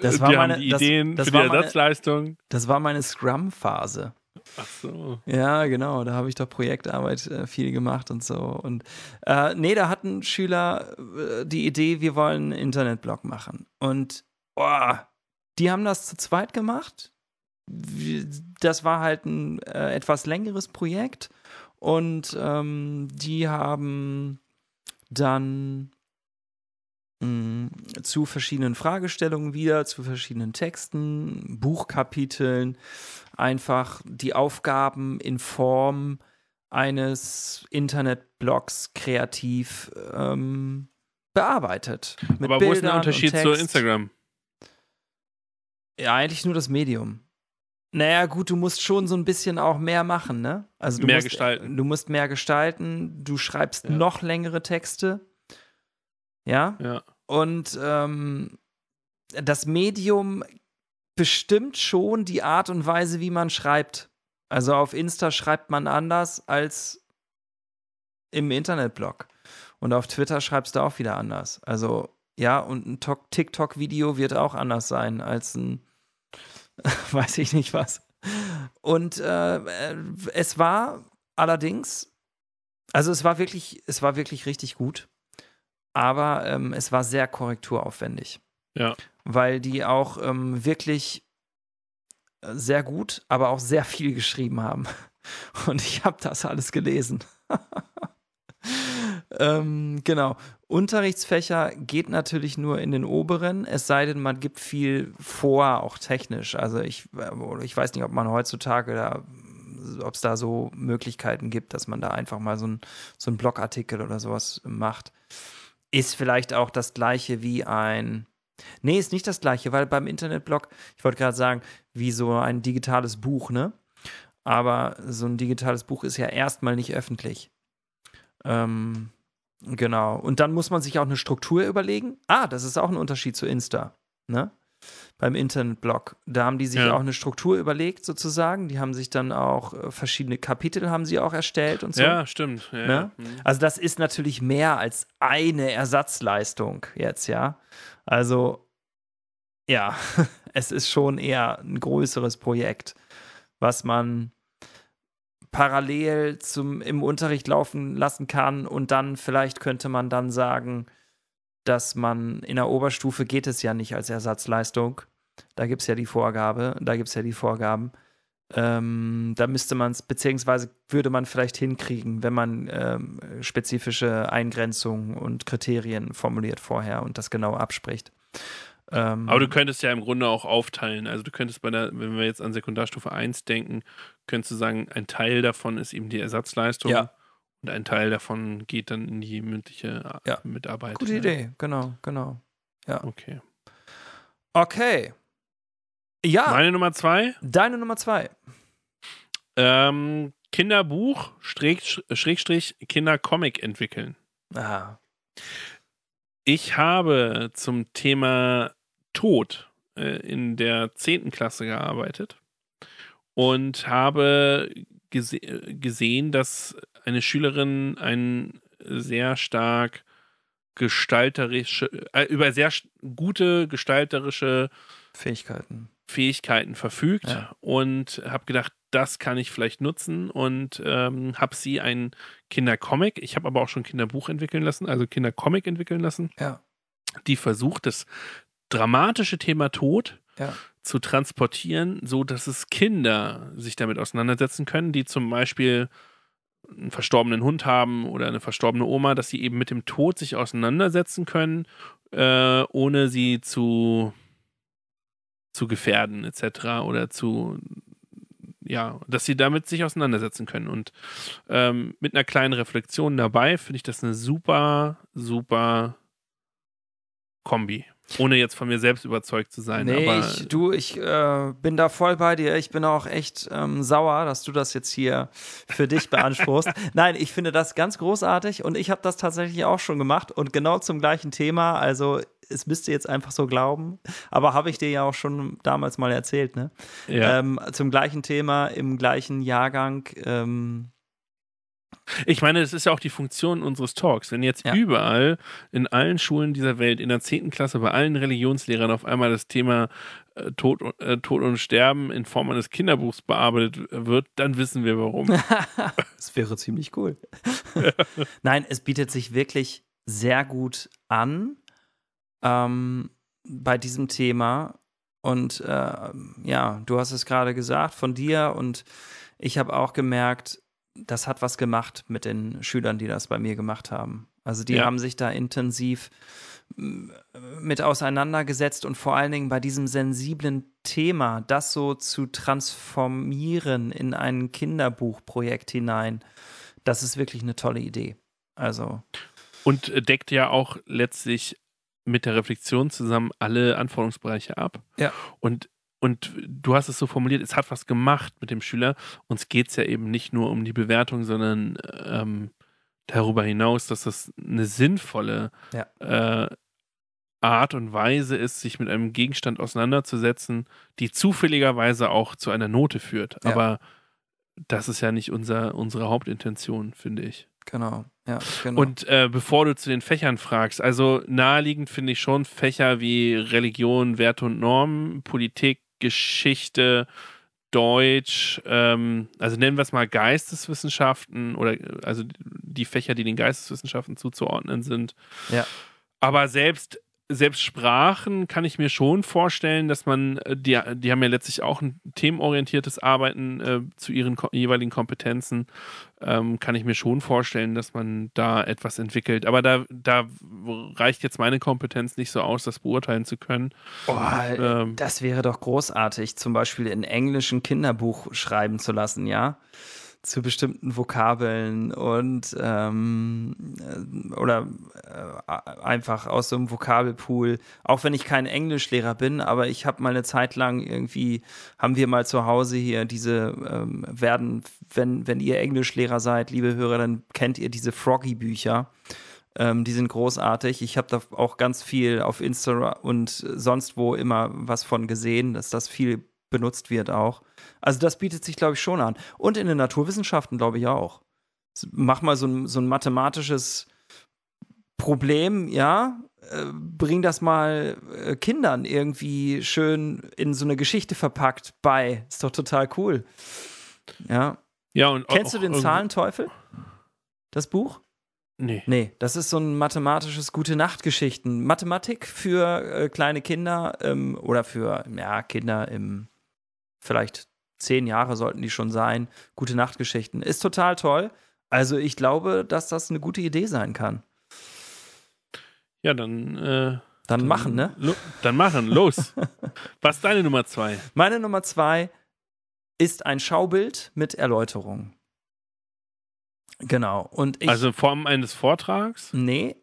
Das äh, war die meine- haben die das- Ideen das für die meine- Ersatzleistung. Das war meine Scrum-Phase. Ach so. Ja, genau. Da habe ich doch Projektarbeit äh, viel gemacht und so. Und äh, nee, da hatten Schüler äh, die Idee, wir wollen einen Internetblog machen. Und oh, die haben das zu zweit gemacht. Das war halt ein äh, etwas längeres Projekt. Und ähm, die haben dann mh, zu verschiedenen Fragestellungen wieder, zu verschiedenen Texten, Buchkapiteln, einfach die Aufgaben in Form eines Internetblogs kreativ ähm, bearbeitet. Mit Aber wo ist der Bildern Unterschied zu. Instagram? Ja, eigentlich nur das Medium. Naja, gut, du musst schon so ein bisschen auch mehr machen, ne? Also du Mehr musst, gestalten. Du musst mehr gestalten, du schreibst Ja. noch längere Texte. Ja. Ja. Und ähm, das Medium bestimmt schon die Art und Weise, wie man schreibt. Also auf Insta schreibt man anders als im Internetblog. Und auf Twitter schreibst du auch wieder anders. Also, ja, und ein Tok- TikTok-Video wird auch anders sein als ein, <laughs> weiß ich nicht was. Und äh, äh, es war allerdings, also es war wirklich, es war wirklich richtig gut. Aber ähm, es war sehr korrekturaufwendig. Ja. Weil die auch ähm, wirklich äh, sehr gut, aber auch sehr viel geschrieben haben. <laughs> Und ich habe das alles gelesen. <laughs> ähm, genau. Unterrichtsfächer geht natürlich nur in den oberen, es sei denn, man gibt viel vor, auch technisch. Also ich, äh, ich weiß nicht, ob man heutzutage da, ob es da so Möglichkeiten gibt, dass man da einfach mal so ein, so ein Blogartikel oder sowas macht. Ist vielleicht auch das gleiche wie ein. Nee, ist nicht das gleiche, weil beim Internetblog, ich wollte gerade sagen, wie so ein digitales Buch, ne? Aber so ein digitales Buch ist ja erstmal nicht öffentlich. Ähm, genau. Und dann muss man sich auch eine Struktur überlegen. Ah, das ist auch ein Unterschied zu Insta, ne? beim Internetblog. Da haben die sich Ja. auch eine Struktur überlegt, sozusagen. Die haben sich dann auch äh, verschiedene Kapitel haben sie auch erstellt und so. Ja, stimmt. Ja, Ne? ja. Mhm. Also das ist natürlich mehr als eine Ersatzleistung jetzt, ja. Also ja, <laughs> es ist schon eher ein größeres Projekt, was man parallel zum im Unterricht laufen lassen kann und dann vielleicht könnte man dann sagen, dass man in der Oberstufe geht es ja nicht als Ersatzleistung. Da gibt es ja die Vorgabe, da gibt es ja die Vorgaben. Ähm, da müsste man es, beziehungsweise würde man vielleicht hinkriegen, wenn man ähm, spezifische Eingrenzungen und Kriterien formuliert vorher und das genau abspricht. Ähm, Aber du könntest ja im Grunde auch aufteilen. Also du könntest bei der, wenn wir jetzt an Sekundarstufe 1 denken, könntest du sagen, ein Teil davon ist eben die Ersatzleistung Ja. und ein Teil davon geht dann in die mündliche Ja. Mitarbeit. gute Idee, genau, genau. Okay. Okay. Ja, Meine Nummer zwei, deine Nummer zwei. ähm, Kinderbuch, Schräg- Schrägstrich, Kindercomic entwickeln. Ah, Ich habe zum Thema Tod äh, in der 10. Klasse gearbeitet und habe gese gesehen, dass eine Schülerin ein sehr stark gestalterische, äh, über sehr gute gestalterische Fähigkeiten. Fähigkeiten verfügt Ja. und habe gedacht, das kann ich vielleicht nutzen und ähm, habe sie ein Kindercomic, ich habe aber auch schon Kinderbuch entwickeln lassen, also Kindercomic entwickeln lassen, Ja, die versucht, das dramatische Thema Tod ja, zu transportieren, so dass es Kinder sich damit auseinandersetzen können, die zum Beispiel einen verstorbenen Hund haben oder eine verstorbene Oma, dass sie eben mit dem Tod sich auseinandersetzen können, äh, ohne sie zu zu gefährden etc. oder zu ja, dass sie damit sich auseinandersetzen können und ähm, mit einer kleinen Reflexion dabei finde ich das eine super super Kombi. Ohne jetzt von mir selbst überzeugt zu sein. Nee, aber ich, du, ich äh, bin da voll bei dir. Ich bin auch echt ähm, sauer, dass du das jetzt hier für dich beanspruchst. <laughs> Nein, ich finde das ganz großartig und ich habe das tatsächlich auch schon gemacht und genau zum gleichen Thema. Also es müsst ihr jetzt einfach so glauben, aber habe ich dir ja auch schon damals mal erzählt, ne? ja. Ähm, zum gleichen Thema im gleichen Jahrgang. Ähm, Ich meine, das ist ja auch die Funktion unseres Talks. Wenn jetzt Ja. überall in allen Schulen dieser Welt, in der 10. Klasse, bei allen Religionslehrern auf einmal das Thema äh, Tod, und- äh, Tod und Sterben in Form eines Kinderbuchs bearbeitet wird, dann wissen wir warum. <laughs> Das wäre ziemlich cool. <laughs> Nein, es bietet sich wirklich sehr gut an ähm, bei diesem Thema. Und äh, ja, du hast es gerade gesagt von dir und ich habe auch gemerkt, das hat was gemacht mit den Schülern, die das bei mir gemacht haben. Also die Ja. haben sich da intensiv m, mit auseinandergesetzt und vor allen Dingen bei diesem sensiblen Thema, das so zu transformieren in ein Kinderbuchprojekt hinein, das ist wirklich eine tolle Idee. Also, Und äh, deckt ja auch letztlich mit der Reflexion zusammen alle Anforderungsbereiche ab. Ja. Und, und du hast es so formuliert, es hat was gemacht mit dem Schüler. Uns geht es ja eben nicht nur um die Bewertung, sondern ähm, darüber hinaus, dass das eine sinnvolle äh, Art und Weise ist, sich mit einem Gegenstand auseinanderzusetzen, die zufälligerweise auch zu einer Note führt. Ja. Aber das ist ja nicht unser, unsere Hauptintention, finde ich. Genau. Ja, genau. Und äh, bevor du zu den Fächern fragst, also naheliegend finde ich schon Fächer wie Religion, Werte und Normen, Politik, Geschichte, Deutsch, ähm, also nennen wir es mal Geisteswissenschaften oder äh, also die Fächer, die den Geisteswissenschaften zuzuordnen sind. Ja. Aber selbst selbst Sprachen kann ich mir schon vorstellen, dass man, äh, die, die haben ja letztlich auch ein themenorientiertes Arbeiten äh, zu ihren jeweiligen Kompetenzen, ähm, kann ich mir schon vorstellen, dass man da etwas entwickelt. Aber da, da reicht jetzt meine Kompetenz nicht so aus, das beurteilen zu können. Oh, Ähm, das wäre doch großartig, zum Beispiel in Englisch ein Kinderbuch schreiben zu lassen, ja? Zu bestimmten Vokabeln und ähm, äh, oder äh, einfach aus so einem Vokabelpool. Auch wenn ich kein Englischlehrer bin, aber ich habe mal eine Zeit lang irgendwie, haben wir mal zu Hause hier diese ähm, werden, wenn, wenn ihr Englischlehrer seid, liebe Hörer, dann kennt ihr diese Froggy-Bücher. Ähm, die sind großartig. Ich habe da auch ganz viel auf Insta und sonst wo immer was von gesehen, dass das viel benutzt wird auch. Also das bietet sich, glaube ich, schon an. Und in den Naturwissenschaften, glaube ich, auch. Mach mal so ein, so ein mathematisches Problem, ja, äh, bring das mal äh, Kindern irgendwie schön in so eine Geschichte verpackt bei. Ist doch total cool. Ja. Ja, und Kennst du den Zahlenteufel? Das Buch? Nee. Nee, das ist so ein mathematisches Gute-Nacht-Geschichten. Mathematik für äh, kleine Kinder ähm, oder für ja, Kinder im vielleicht zehn Jahre sollten die schon sein. Gute-Nacht-Geschichten. Ist total toll. Also ich glaube, dass das eine gute Idee sein kann. Ja, dann. Äh, Dann machen, ne? Dann machen, los. <laughs> Was ist deine Nummer zwei? Meine Nummer zwei ist ein Schaubild mit Erläuterung. Genau. Und ich. also in Form eines Vortrags? Nee.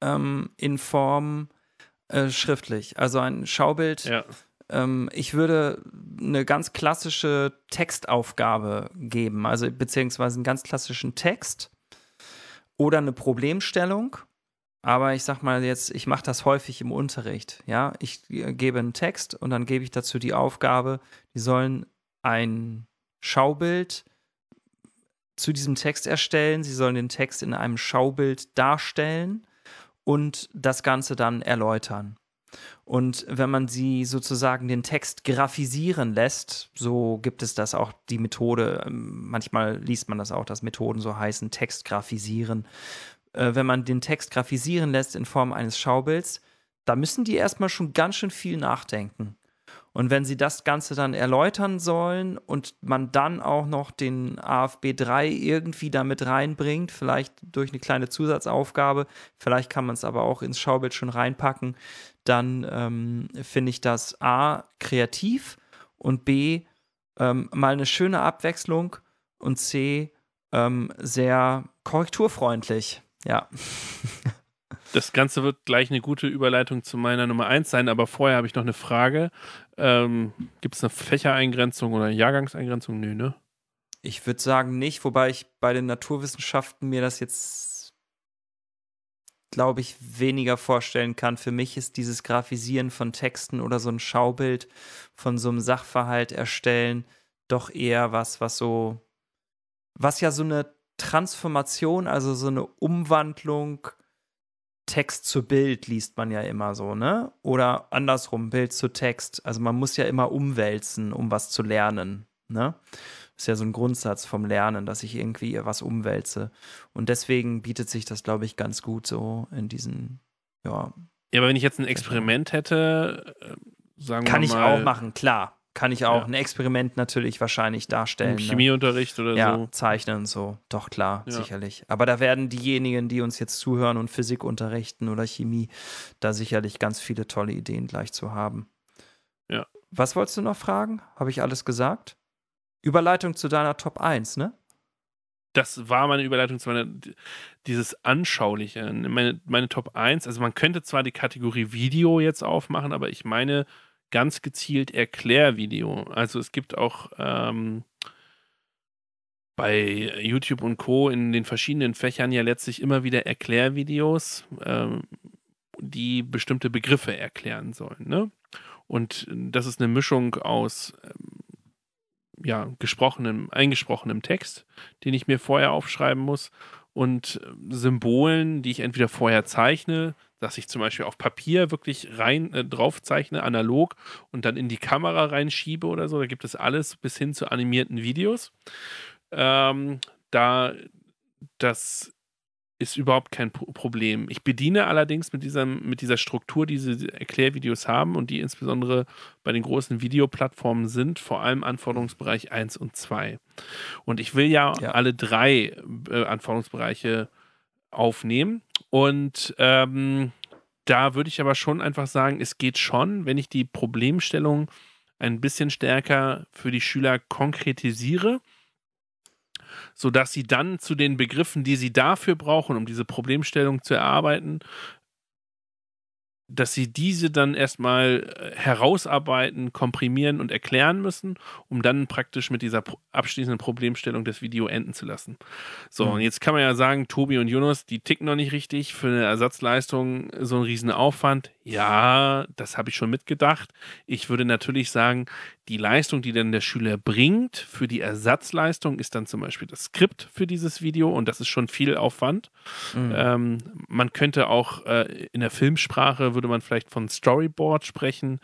Ähm, in Form äh, schriftlich. Also ein Schaubild. Ja. Ähm, ich würde eine ganz klassische Textaufgabe geben, also beziehungsweise einen ganz klassischen Text oder eine Problemstellung. Aber ich sag mal jetzt, ich mache das häufig im Unterricht. Ja, ich äh, gebe einen Text und dann gebe ich dazu die Aufgabe, die sollen ein Schaubild zu diesem Text erstellen. Sie sollen den Text in einem Schaubild darstellen und das Ganze dann erläutern. Und wenn man sie sozusagen den Text graphisieren lässt, so gibt es das auch die Methode, ähm, manchmal liest man das auch, dass Methoden so heißen, Text graphisieren. Äh, wenn man den Text graphisieren lässt in Form eines Schaubilds, da müssen die erstmal schon ganz schön viel nachdenken. Und wenn sie das Ganze dann erläutern sollen und man dann auch noch den AFB 3 irgendwie damit reinbringt, vielleicht durch eine kleine Zusatzaufgabe, vielleicht kann man es aber auch ins Schaubild schon reinpacken, dann ähm, finde ich das A kreativ und B ähm, mal eine schöne Abwechslung und C ähm, sehr korrekturfreundlich. Ja. <laughs> Das Ganze wird gleich eine gute Überleitung zu meiner Nummer eins sein, aber vorher habe ich noch eine Frage. Ähm, Gibt es eine Fächereingrenzung oder Jahrgangseingrenzung? Nö, ne? Ich würde sagen nicht, wobei ich bei den Naturwissenschaften mir das jetzt, glaube ich, weniger vorstellen kann. Für mich ist dieses Graphisieren von Texten oder so ein Schaubild von so einem Sachverhalt erstellen doch eher was, was so, was ja so eine Transformation, also so eine Umwandlung Text zu Bild liest man ja immer so, ne? Oder andersrum, Bild zu Text. Also man muss ja immer umwälzen, um was zu lernen, ne? Ist ja so ein Grundsatz vom Lernen, dass ich irgendwie was umwälze. Und deswegen bietet sich das, glaube ich, ganz gut so in diesen, ja. Ja, aber wenn ich jetzt ein Experiment hätte, äh, sagen Kann wir ich mal. auch machen, klar. Kann ich auch Ja. ein Experiment natürlich wahrscheinlich darstellen. Im ne? Chemieunterricht oder ja, so. zeichnen und so. Doch, klar, Ja. sicherlich. Aber da werden diejenigen, die uns jetzt zuhören und Physik unterrichten oder Chemie, da sicherlich ganz viele tolle Ideen gleich zu haben. Ja. Was wolltest du noch fragen? Habe ich alles gesagt? Überleitung zu deiner Top 1, ne? Das war meine Überleitung zu meiner, dieses Anschauliche. Meine, meine Top 1, also man könnte zwar die Kategorie Video jetzt aufmachen, aber ich meine ganz gezielt Erklärvideo. Also es gibt auch ähm, bei YouTube und Co. in den verschiedenen Fächern ja letztlich immer wieder Erklärvideos, ähm, die bestimmte Begriffe erklären sollen. Ne? Und das ist eine Mischung aus ähm, ja, gesprochenem, eingesprochenem Text, den ich mir vorher aufschreiben muss, und äh, Symbolen, die ich entweder vorher zeichne, dass ich zum Beispiel auf Papier wirklich rein äh, drauf zeichne, analog, und dann in die Kamera reinschiebe oder so. Da gibt es alles bis hin zu animierten Videos. Ähm, da das ist überhaupt kein Pro- Problem. Ich bediene allerdings mit, dieser, mit dieser Struktur, die diese Erklärvideos haben und die insbesondere bei den großen Videoplattformen sind, vor allem Anforderungsbereich 1 und 2. Und ich will ja, Ja. alle drei äh, Anforderungsbereiche aufnehmen. Und ähm, da würde ich aber schon einfach sagen, es geht schon, wenn ich die Problemstellung ein bisschen stärker für die Schüler konkretisiere, sodass sie dann zu den Begriffen, die sie dafür brauchen, um diese Problemstellung zu erarbeiten, dass sie diese dann erstmal äh, herausarbeiten, komprimieren und erklären müssen, um dann praktisch mit dieser abschließenden Problemstellung das Video enden zu lassen. So, mhm. und jetzt kann man ja sagen, Tobi und Jonas, die ticken noch nicht richtig für eine Ersatzleistung, so ein riesen Aufwand. Ja, das habe ich schon mitgedacht. Ich würde natürlich sagen, die Leistung, die dann der Schüler bringt für die Ersatzleistung, ist dann zum Beispiel das Skript für dieses Video und das ist schon viel Aufwand. Mhm. Ähm, man könnte auch äh, in der Filmsprache, würde man vielleicht von Storyboard sprechen.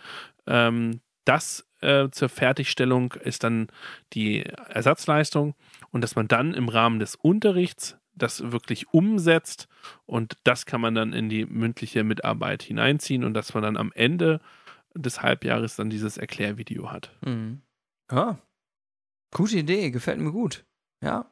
Ähm, das äh, zur Fertigstellung ist dann die Ersatzleistung und dass man dann im Rahmen des Unterrichts das wirklich umsetzt und das kann man dann in die mündliche Mitarbeit hineinziehen und dass man dann am Ende des Halbjahres dann dieses Erklärvideo hat. Mhm. Ja, gute Idee, gefällt mir gut. Ja.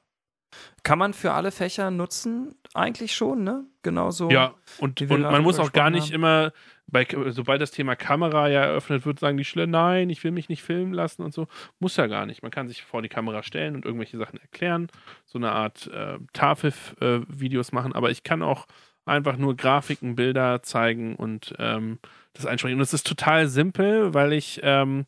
Kann man für alle Fächer nutzen, eigentlich schon, ne? Genauso. Ja, und, und man muss auch gar nicht haben. immer, bei, sobald das Thema Kamera ja eröffnet wird, sagen die Schüler, nein, ich will mich nicht filmen lassen und so. Muss ja gar nicht. Man kann sich vor die Kamera stellen und irgendwelche Sachen erklären, so eine Art äh, Tafelvideos äh, machen, aber ich kann auch einfach nur Grafiken, Bilder zeigen und ähm, das einsprechen. Und es ist total simpel, weil ich ähm,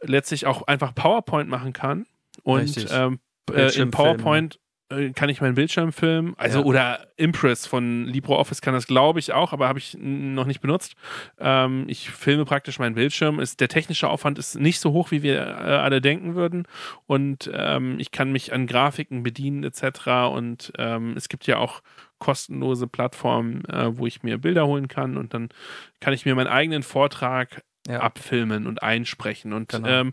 letztlich auch einfach PowerPoint machen kann. Und ähm, äh, in PowerPoint äh, kann ich meinen Bildschirm filmen. Also ja. oder Impress von LibreOffice kann das, glaube ich, auch, aber habe ich noch nicht benutzt. Ähm, ich filme praktisch meinen Bildschirm. Ist, der technische Aufwand ist nicht so hoch, wie wir äh, alle denken würden. Und ähm, ich kann mich an Grafiken bedienen, etc. Und ähm, es gibt ja auch kostenlose Plattformen, äh, wo ich mir Bilder holen kann und dann kann ich mir meinen eigenen Vortrag ja. abfilmen und einsprechen. Und genau. ähm,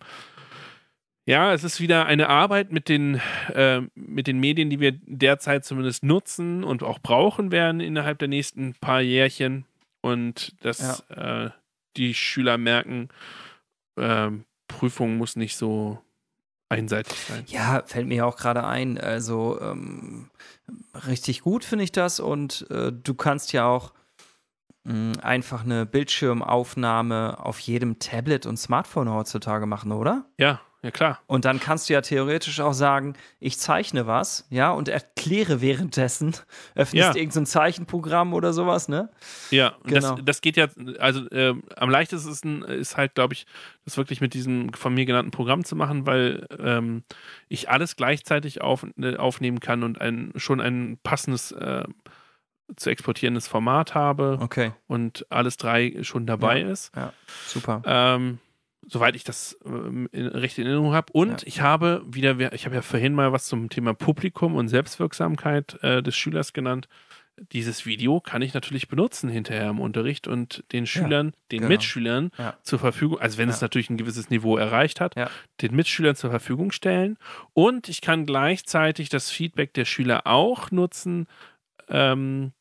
ja, es ist wieder eine Arbeit mit den, äh, mit den Medien, die wir derzeit zumindest nutzen und auch brauchen werden innerhalb der nächsten paar Jährchen. Und dass ja. äh, die Schüler merken, äh, Prüfung muss nicht so einseitig sein. Ja, fällt mir auch gerade ein. Also ähm, richtig gut finde ich das und äh, du kannst ja auch mh, einfach eine Bildschirmaufnahme auf jedem Tablet und Smartphone heutzutage machen, oder? Ja, ja klar. Und dann kannst du ja theoretisch auch sagen, ich zeichne was, ja, und erkläre währenddessen, <laughs> öffnest ja. irgendein Zeichenprogramm oder sowas, ne? Ja, genau. das, das geht ja, also äh, am leichtesten ist halt, glaube ich, das wirklich mit diesem von mir genannten Programm zu machen, weil ähm, ich alles gleichzeitig auf, äh, aufnehmen kann und ein, schon ein passendes äh, zu exportierendes Format habe okay. und alles drei schon dabei ja. ist. Ja, super. Ähm, soweit ich das äh, recht in Erinnerung habe. Und ja. ich habe wieder, ich habe ja vorhin mal was zum Thema Publikum und Selbstwirksamkeit äh, des Schülers genannt. Dieses Video kann ich natürlich benutzen hinterher im Unterricht und den Schülern, ja, den genau. Mitschülern ja. zur Verfügung, also wenn es natürlich ein gewisses Niveau erreicht hat, den Mitschülern zur Verfügung stellen. Und ich kann gleichzeitig das Feedback der Schüler auch nutzen, ähm,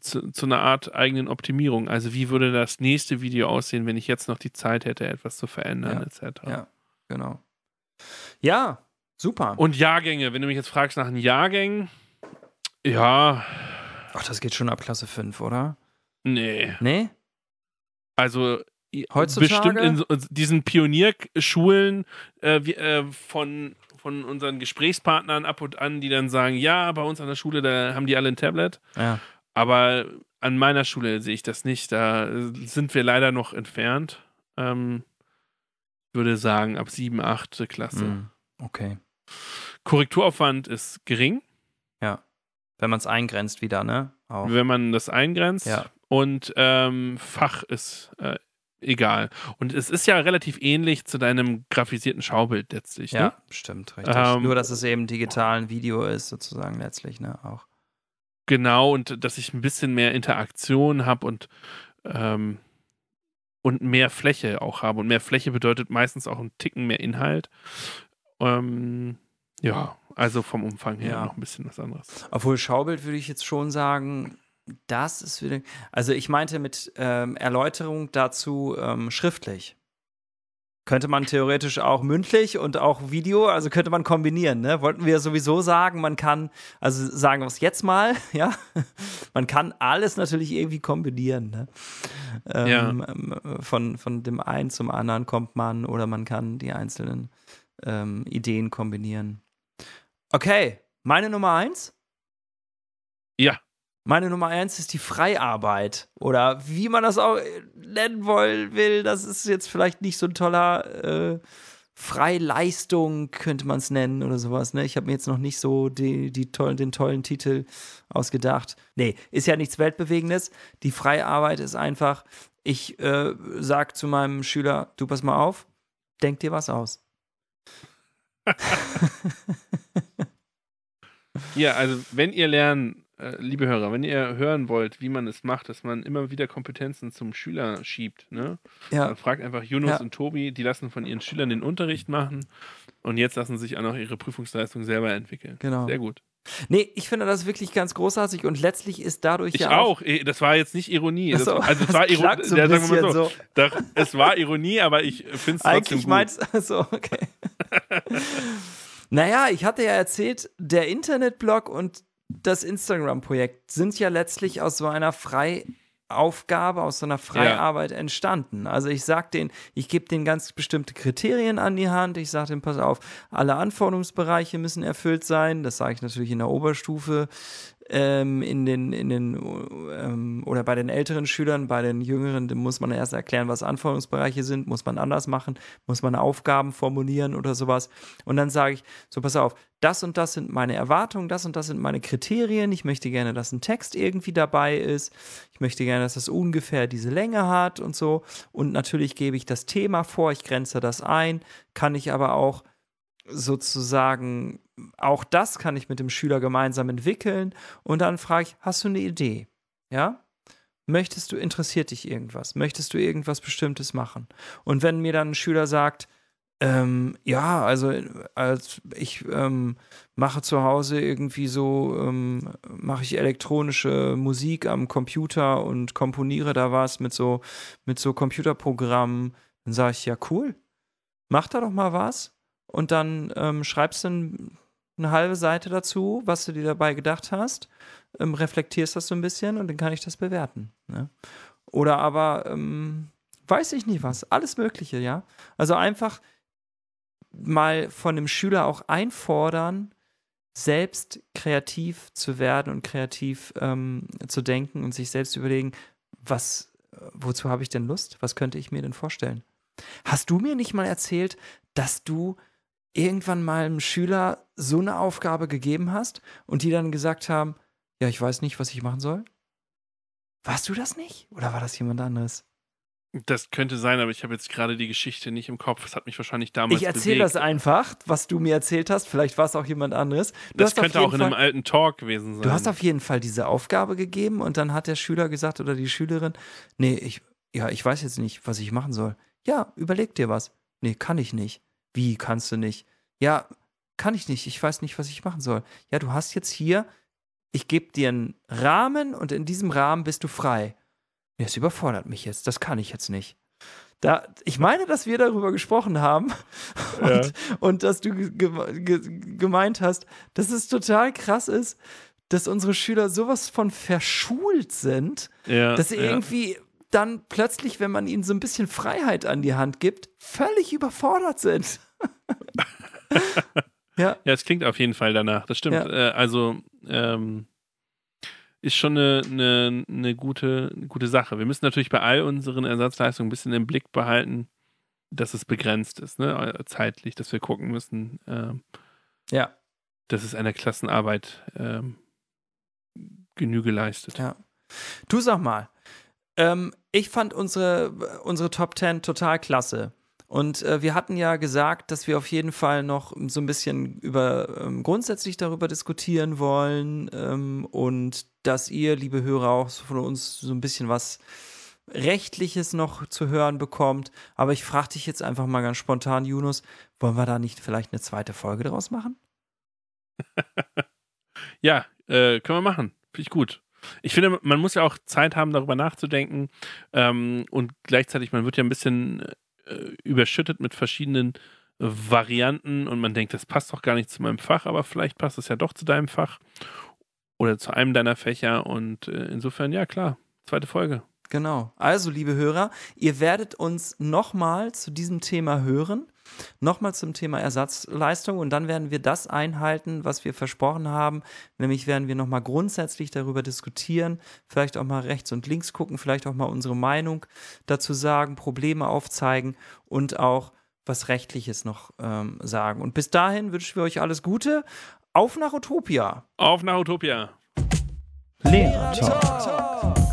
zu, zu, einer Art eigenen Optimierung. Also wie würde das nächste Video aussehen, wenn ich jetzt noch die Zeit hätte, etwas zu verändern, ja. etc. Ja, genau. Ja, super. Und Jahrgänge, wenn du mich jetzt fragst nach den Jahrgängen, ja. Ach, das geht schon ab Klasse 5, oder? Nee. Nee? Also Heutzutage? bestimmt in diesen Pionierschulen äh, äh, von, von unseren Gesprächspartnern ab und an, die dann sagen, ja, bei uns an der Schule, da haben die alle ein Tablet. Ja. Aber an meiner Schule sehe ich das nicht. Da sind wir leider noch entfernt. Ähm, würde sagen, ab 7, 8. Klasse. Mm, okay. Korrekturaufwand ist gering. Ja. Wenn man es eingrenzt wieder, ne? Auch. Wenn man das eingrenzt. Ja. Und ähm, Fach ist äh, egal. Und es ist ja relativ ähnlich zu deinem grafisierten Schaubild letztlich. Ja, ne? stimmt, richtig. Ähm, Nur, dass es eben digital ein Video ist, sozusagen letztlich, ne? Auch. Genau, und dass ich ein bisschen mehr Interaktion habe und, ähm, und mehr Fläche auch habe. Und mehr Fläche bedeutet meistens auch einen Ticken mehr Inhalt. Ähm, ja, also vom Umfang her ja. noch ein bisschen was anderes. Obwohl Schaubild würde ich jetzt schon sagen, das ist wieder. Also ich meinte mit ähm, Erläuterung dazu ähm, schriftlich könnte man theoretisch auch mündlich und auch Video, also könnte man kombinieren, ne? Wollten wir sowieso sagen, man kann, also sagen wir es jetzt mal, <laughs> ja, man kann alles natürlich irgendwie kombinieren, ne? Ähm, ja. von, von dem einen zum anderen kommt man oder man kann die einzelnen ähm, Ideen kombinieren. Okay, meine Nummer eins? Ja. Meine Nummer eins ist die Freiarbeit. Oder wie man das auch nennen wollen will, das ist jetzt vielleicht nicht so ein toller äh, Freileistung, könnte man es nennen oder sowas. Ne? Ich habe mir jetzt noch nicht so die, die tollen, den tollen Titel ausgedacht. Nee, ist ja nichts Weltbewegendes. Die Freiarbeit ist einfach, ich äh, sag zu meinem Schüler, du pass mal auf, denk dir was aus. <laughs> ja, also wenn ihr lernen äh, liebe Hörer, wenn ihr hören wollt, wie man es macht, dass man immer wieder Kompetenzen zum Schüler schiebt, ne? Ja. Dann fragt einfach Yunus ja. und Tobi, die lassen von ihren Schülern den Unterricht machen und jetzt lassen sich auch noch ihre Prüfungsleistung selber entwickeln. Genau. Sehr gut. Nee, ich finde das wirklich ganz großartig und letztlich ist dadurch ich ja auch. auch. Das war jetzt nicht Ironie. So, das, also es war Ironie. So ja, sagen wir mal so. so. Das, es war Ironie, aber ich finde es trotzdem Eigentlich gut. Meinst, so, okay. <laughs> naja, ich hatte ja erzählt, der Internetblog und das Instagram-Projekt sind ja letztlich aus so einer Freiaufgabe, aus so einer Freiarbeit ja. entstanden. Also ich sag denen, ich gebe denen ganz bestimmte Kriterien an die Hand. Ich sage denen, pass auf, alle Anforderungsbereiche müssen erfüllt sein. Das sage ich natürlich in der Oberstufe ähm, in den, in den ähm, oder bei den älteren Schülern, bei den jüngeren muss man erst erklären, was Anforderungsbereiche sind, muss man anders machen, muss man Aufgaben formulieren oder sowas. Und dann sage ich, so pass auf, das und das sind meine Erwartungen, das und das sind meine Kriterien. Ich möchte gerne, dass ein Text irgendwie dabei ist. Ich möchte gerne, dass es ungefähr diese Länge hat und so. Und natürlich gebe ich das Thema vor, ich grenze das ein, kann ich aber auch sozusagen, auch das kann ich mit dem Schüler gemeinsam entwickeln und dann frage ich, hast du eine Idee? Ja? Möchtest du, interessiert dich irgendwas? Möchtest du irgendwas Bestimmtes machen? Und wenn mir dann ein Schüler sagt, ähm, ja, also als ich ähm, mache zu Hause irgendwie so, ähm, mache ich elektronische Musik am Computer und komponiere da was mit so, mit so Computerprogrammen, dann sage ich, ja, cool, mach da doch mal was und dann ähm, schreibst du ein, eine halbe Seite dazu, was du dir dabei gedacht hast, ähm, reflektierst das so ein bisschen und dann kann ich das bewerten. Ne? Oder aber, ähm, weiß ich nicht was, alles Mögliche, ja. Also einfach mal von dem Schüler auch einfordern, selbst kreativ zu werden und kreativ ähm, zu denken und sich selbst überlegen, was, wozu habe ich denn Lust? Was könnte ich mir denn vorstellen? Hast du mir nicht mal erzählt, dass du irgendwann mal einem Schüler so eine Aufgabe gegeben hast und die dann gesagt haben, ja, ich weiß nicht, was ich machen soll? Warst du das nicht? Oder war das jemand anderes? Das könnte sein, aber ich habe jetzt gerade die Geschichte nicht im Kopf. Das hat mich wahrscheinlich damals. Ich erzähle das einfach, was du mir erzählt hast. Vielleicht war es auch jemand anderes. Du das könnte auch in Fall, einem alten Talk gewesen sein. Du hast auf jeden Fall diese Aufgabe gegeben und dann hat der Schüler gesagt oder die Schülerin: Nee, ich, ja, ich weiß jetzt nicht, was ich machen soll. Ja, überleg dir was. Nee, kann ich nicht. Wie kannst du nicht? Ja, kann ich nicht. Ich weiß nicht, was ich machen soll. Ja, du hast jetzt hier, ich gebe dir einen Rahmen und in diesem Rahmen bist du frei. Ja, es überfordert mich jetzt. Das kann ich jetzt nicht. Da, ich meine, dass wir darüber gesprochen haben <laughs> und, ja. und dass du ge ge gemeint hast, dass es total krass ist, dass unsere Schüler sowas von verschult sind, ja, dass sie ja. irgendwie dann plötzlich, wenn man ihnen so ein bisschen Freiheit an die Hand gibt, völlig überfordert sind. <laughs> ja. Ja, es klingt auf jeden Fall danach. Das stimmt. Ja. Äh, also, ähm, ist schon eine, eine, eine, gute, eine gute Sache. Wir müssen natürlich bei all unseren Ersatzleistungen ein bisschen im Blick behalten, dass es begrenzt ist, ne? zeitlich, dass wir gucken müssen, ähm, ja. dass es einer Klassenarbeit ähm, Genüge leistet. Ja. Du sag mal, ähm, ich fand unsere, unsere Top 10 total klasse. Und äh, wir hatten ja gesagt, dass wir auf jeden Fall noch so ein bisschen über ähm, grundsätzlich darüber diskutieren wollen ähm, und dass ihr, liebe Hörer, auch von uns so ein bisschen was Rechtliches noch zu hören bekommt. Aber ich frage dich jetzt einfach mal ganz spontan, Yunus, wollen wir da nicht vielleicht eine zweite Folge draus machen? <laughs> ja, äh, können wir machen. Finde ich gut. Ich finde, man muss ja auch Zeit haben, darüber nachzudenken. Ähm, und gleichzeitig, man wird ja ein bisschen äh, überschüttet mit verschiedenen Varianten und man denkt, das passt doch gar nicht zu meinem Fach, aber vielleicht passt es ja doch zu deinem Fach oder zu einem deiner Fächer und äh, insofern, ja klar, zweite Folge. Genau. Also, liebe Hörer, ihr werdet uns nochmal zu diesem Thema hören. Nochmal zum Thema Ersatzleistung und dann werden wir das einhalten, was wir versprochen haben. Nämlich werden wir nochmal grundsätzlich darüber diskutieren, vielleicht auch mal rechts und links gucken, vielleicht auch mal unsere Meinung dazu sagen, Probleme aufzeigen und auch was Rechtliches noch ähm, sagen. Und bis dahin wünschen wir euch alles Gute. Auf nach Utopia. Auf nach Utopia. Lehrer Talk.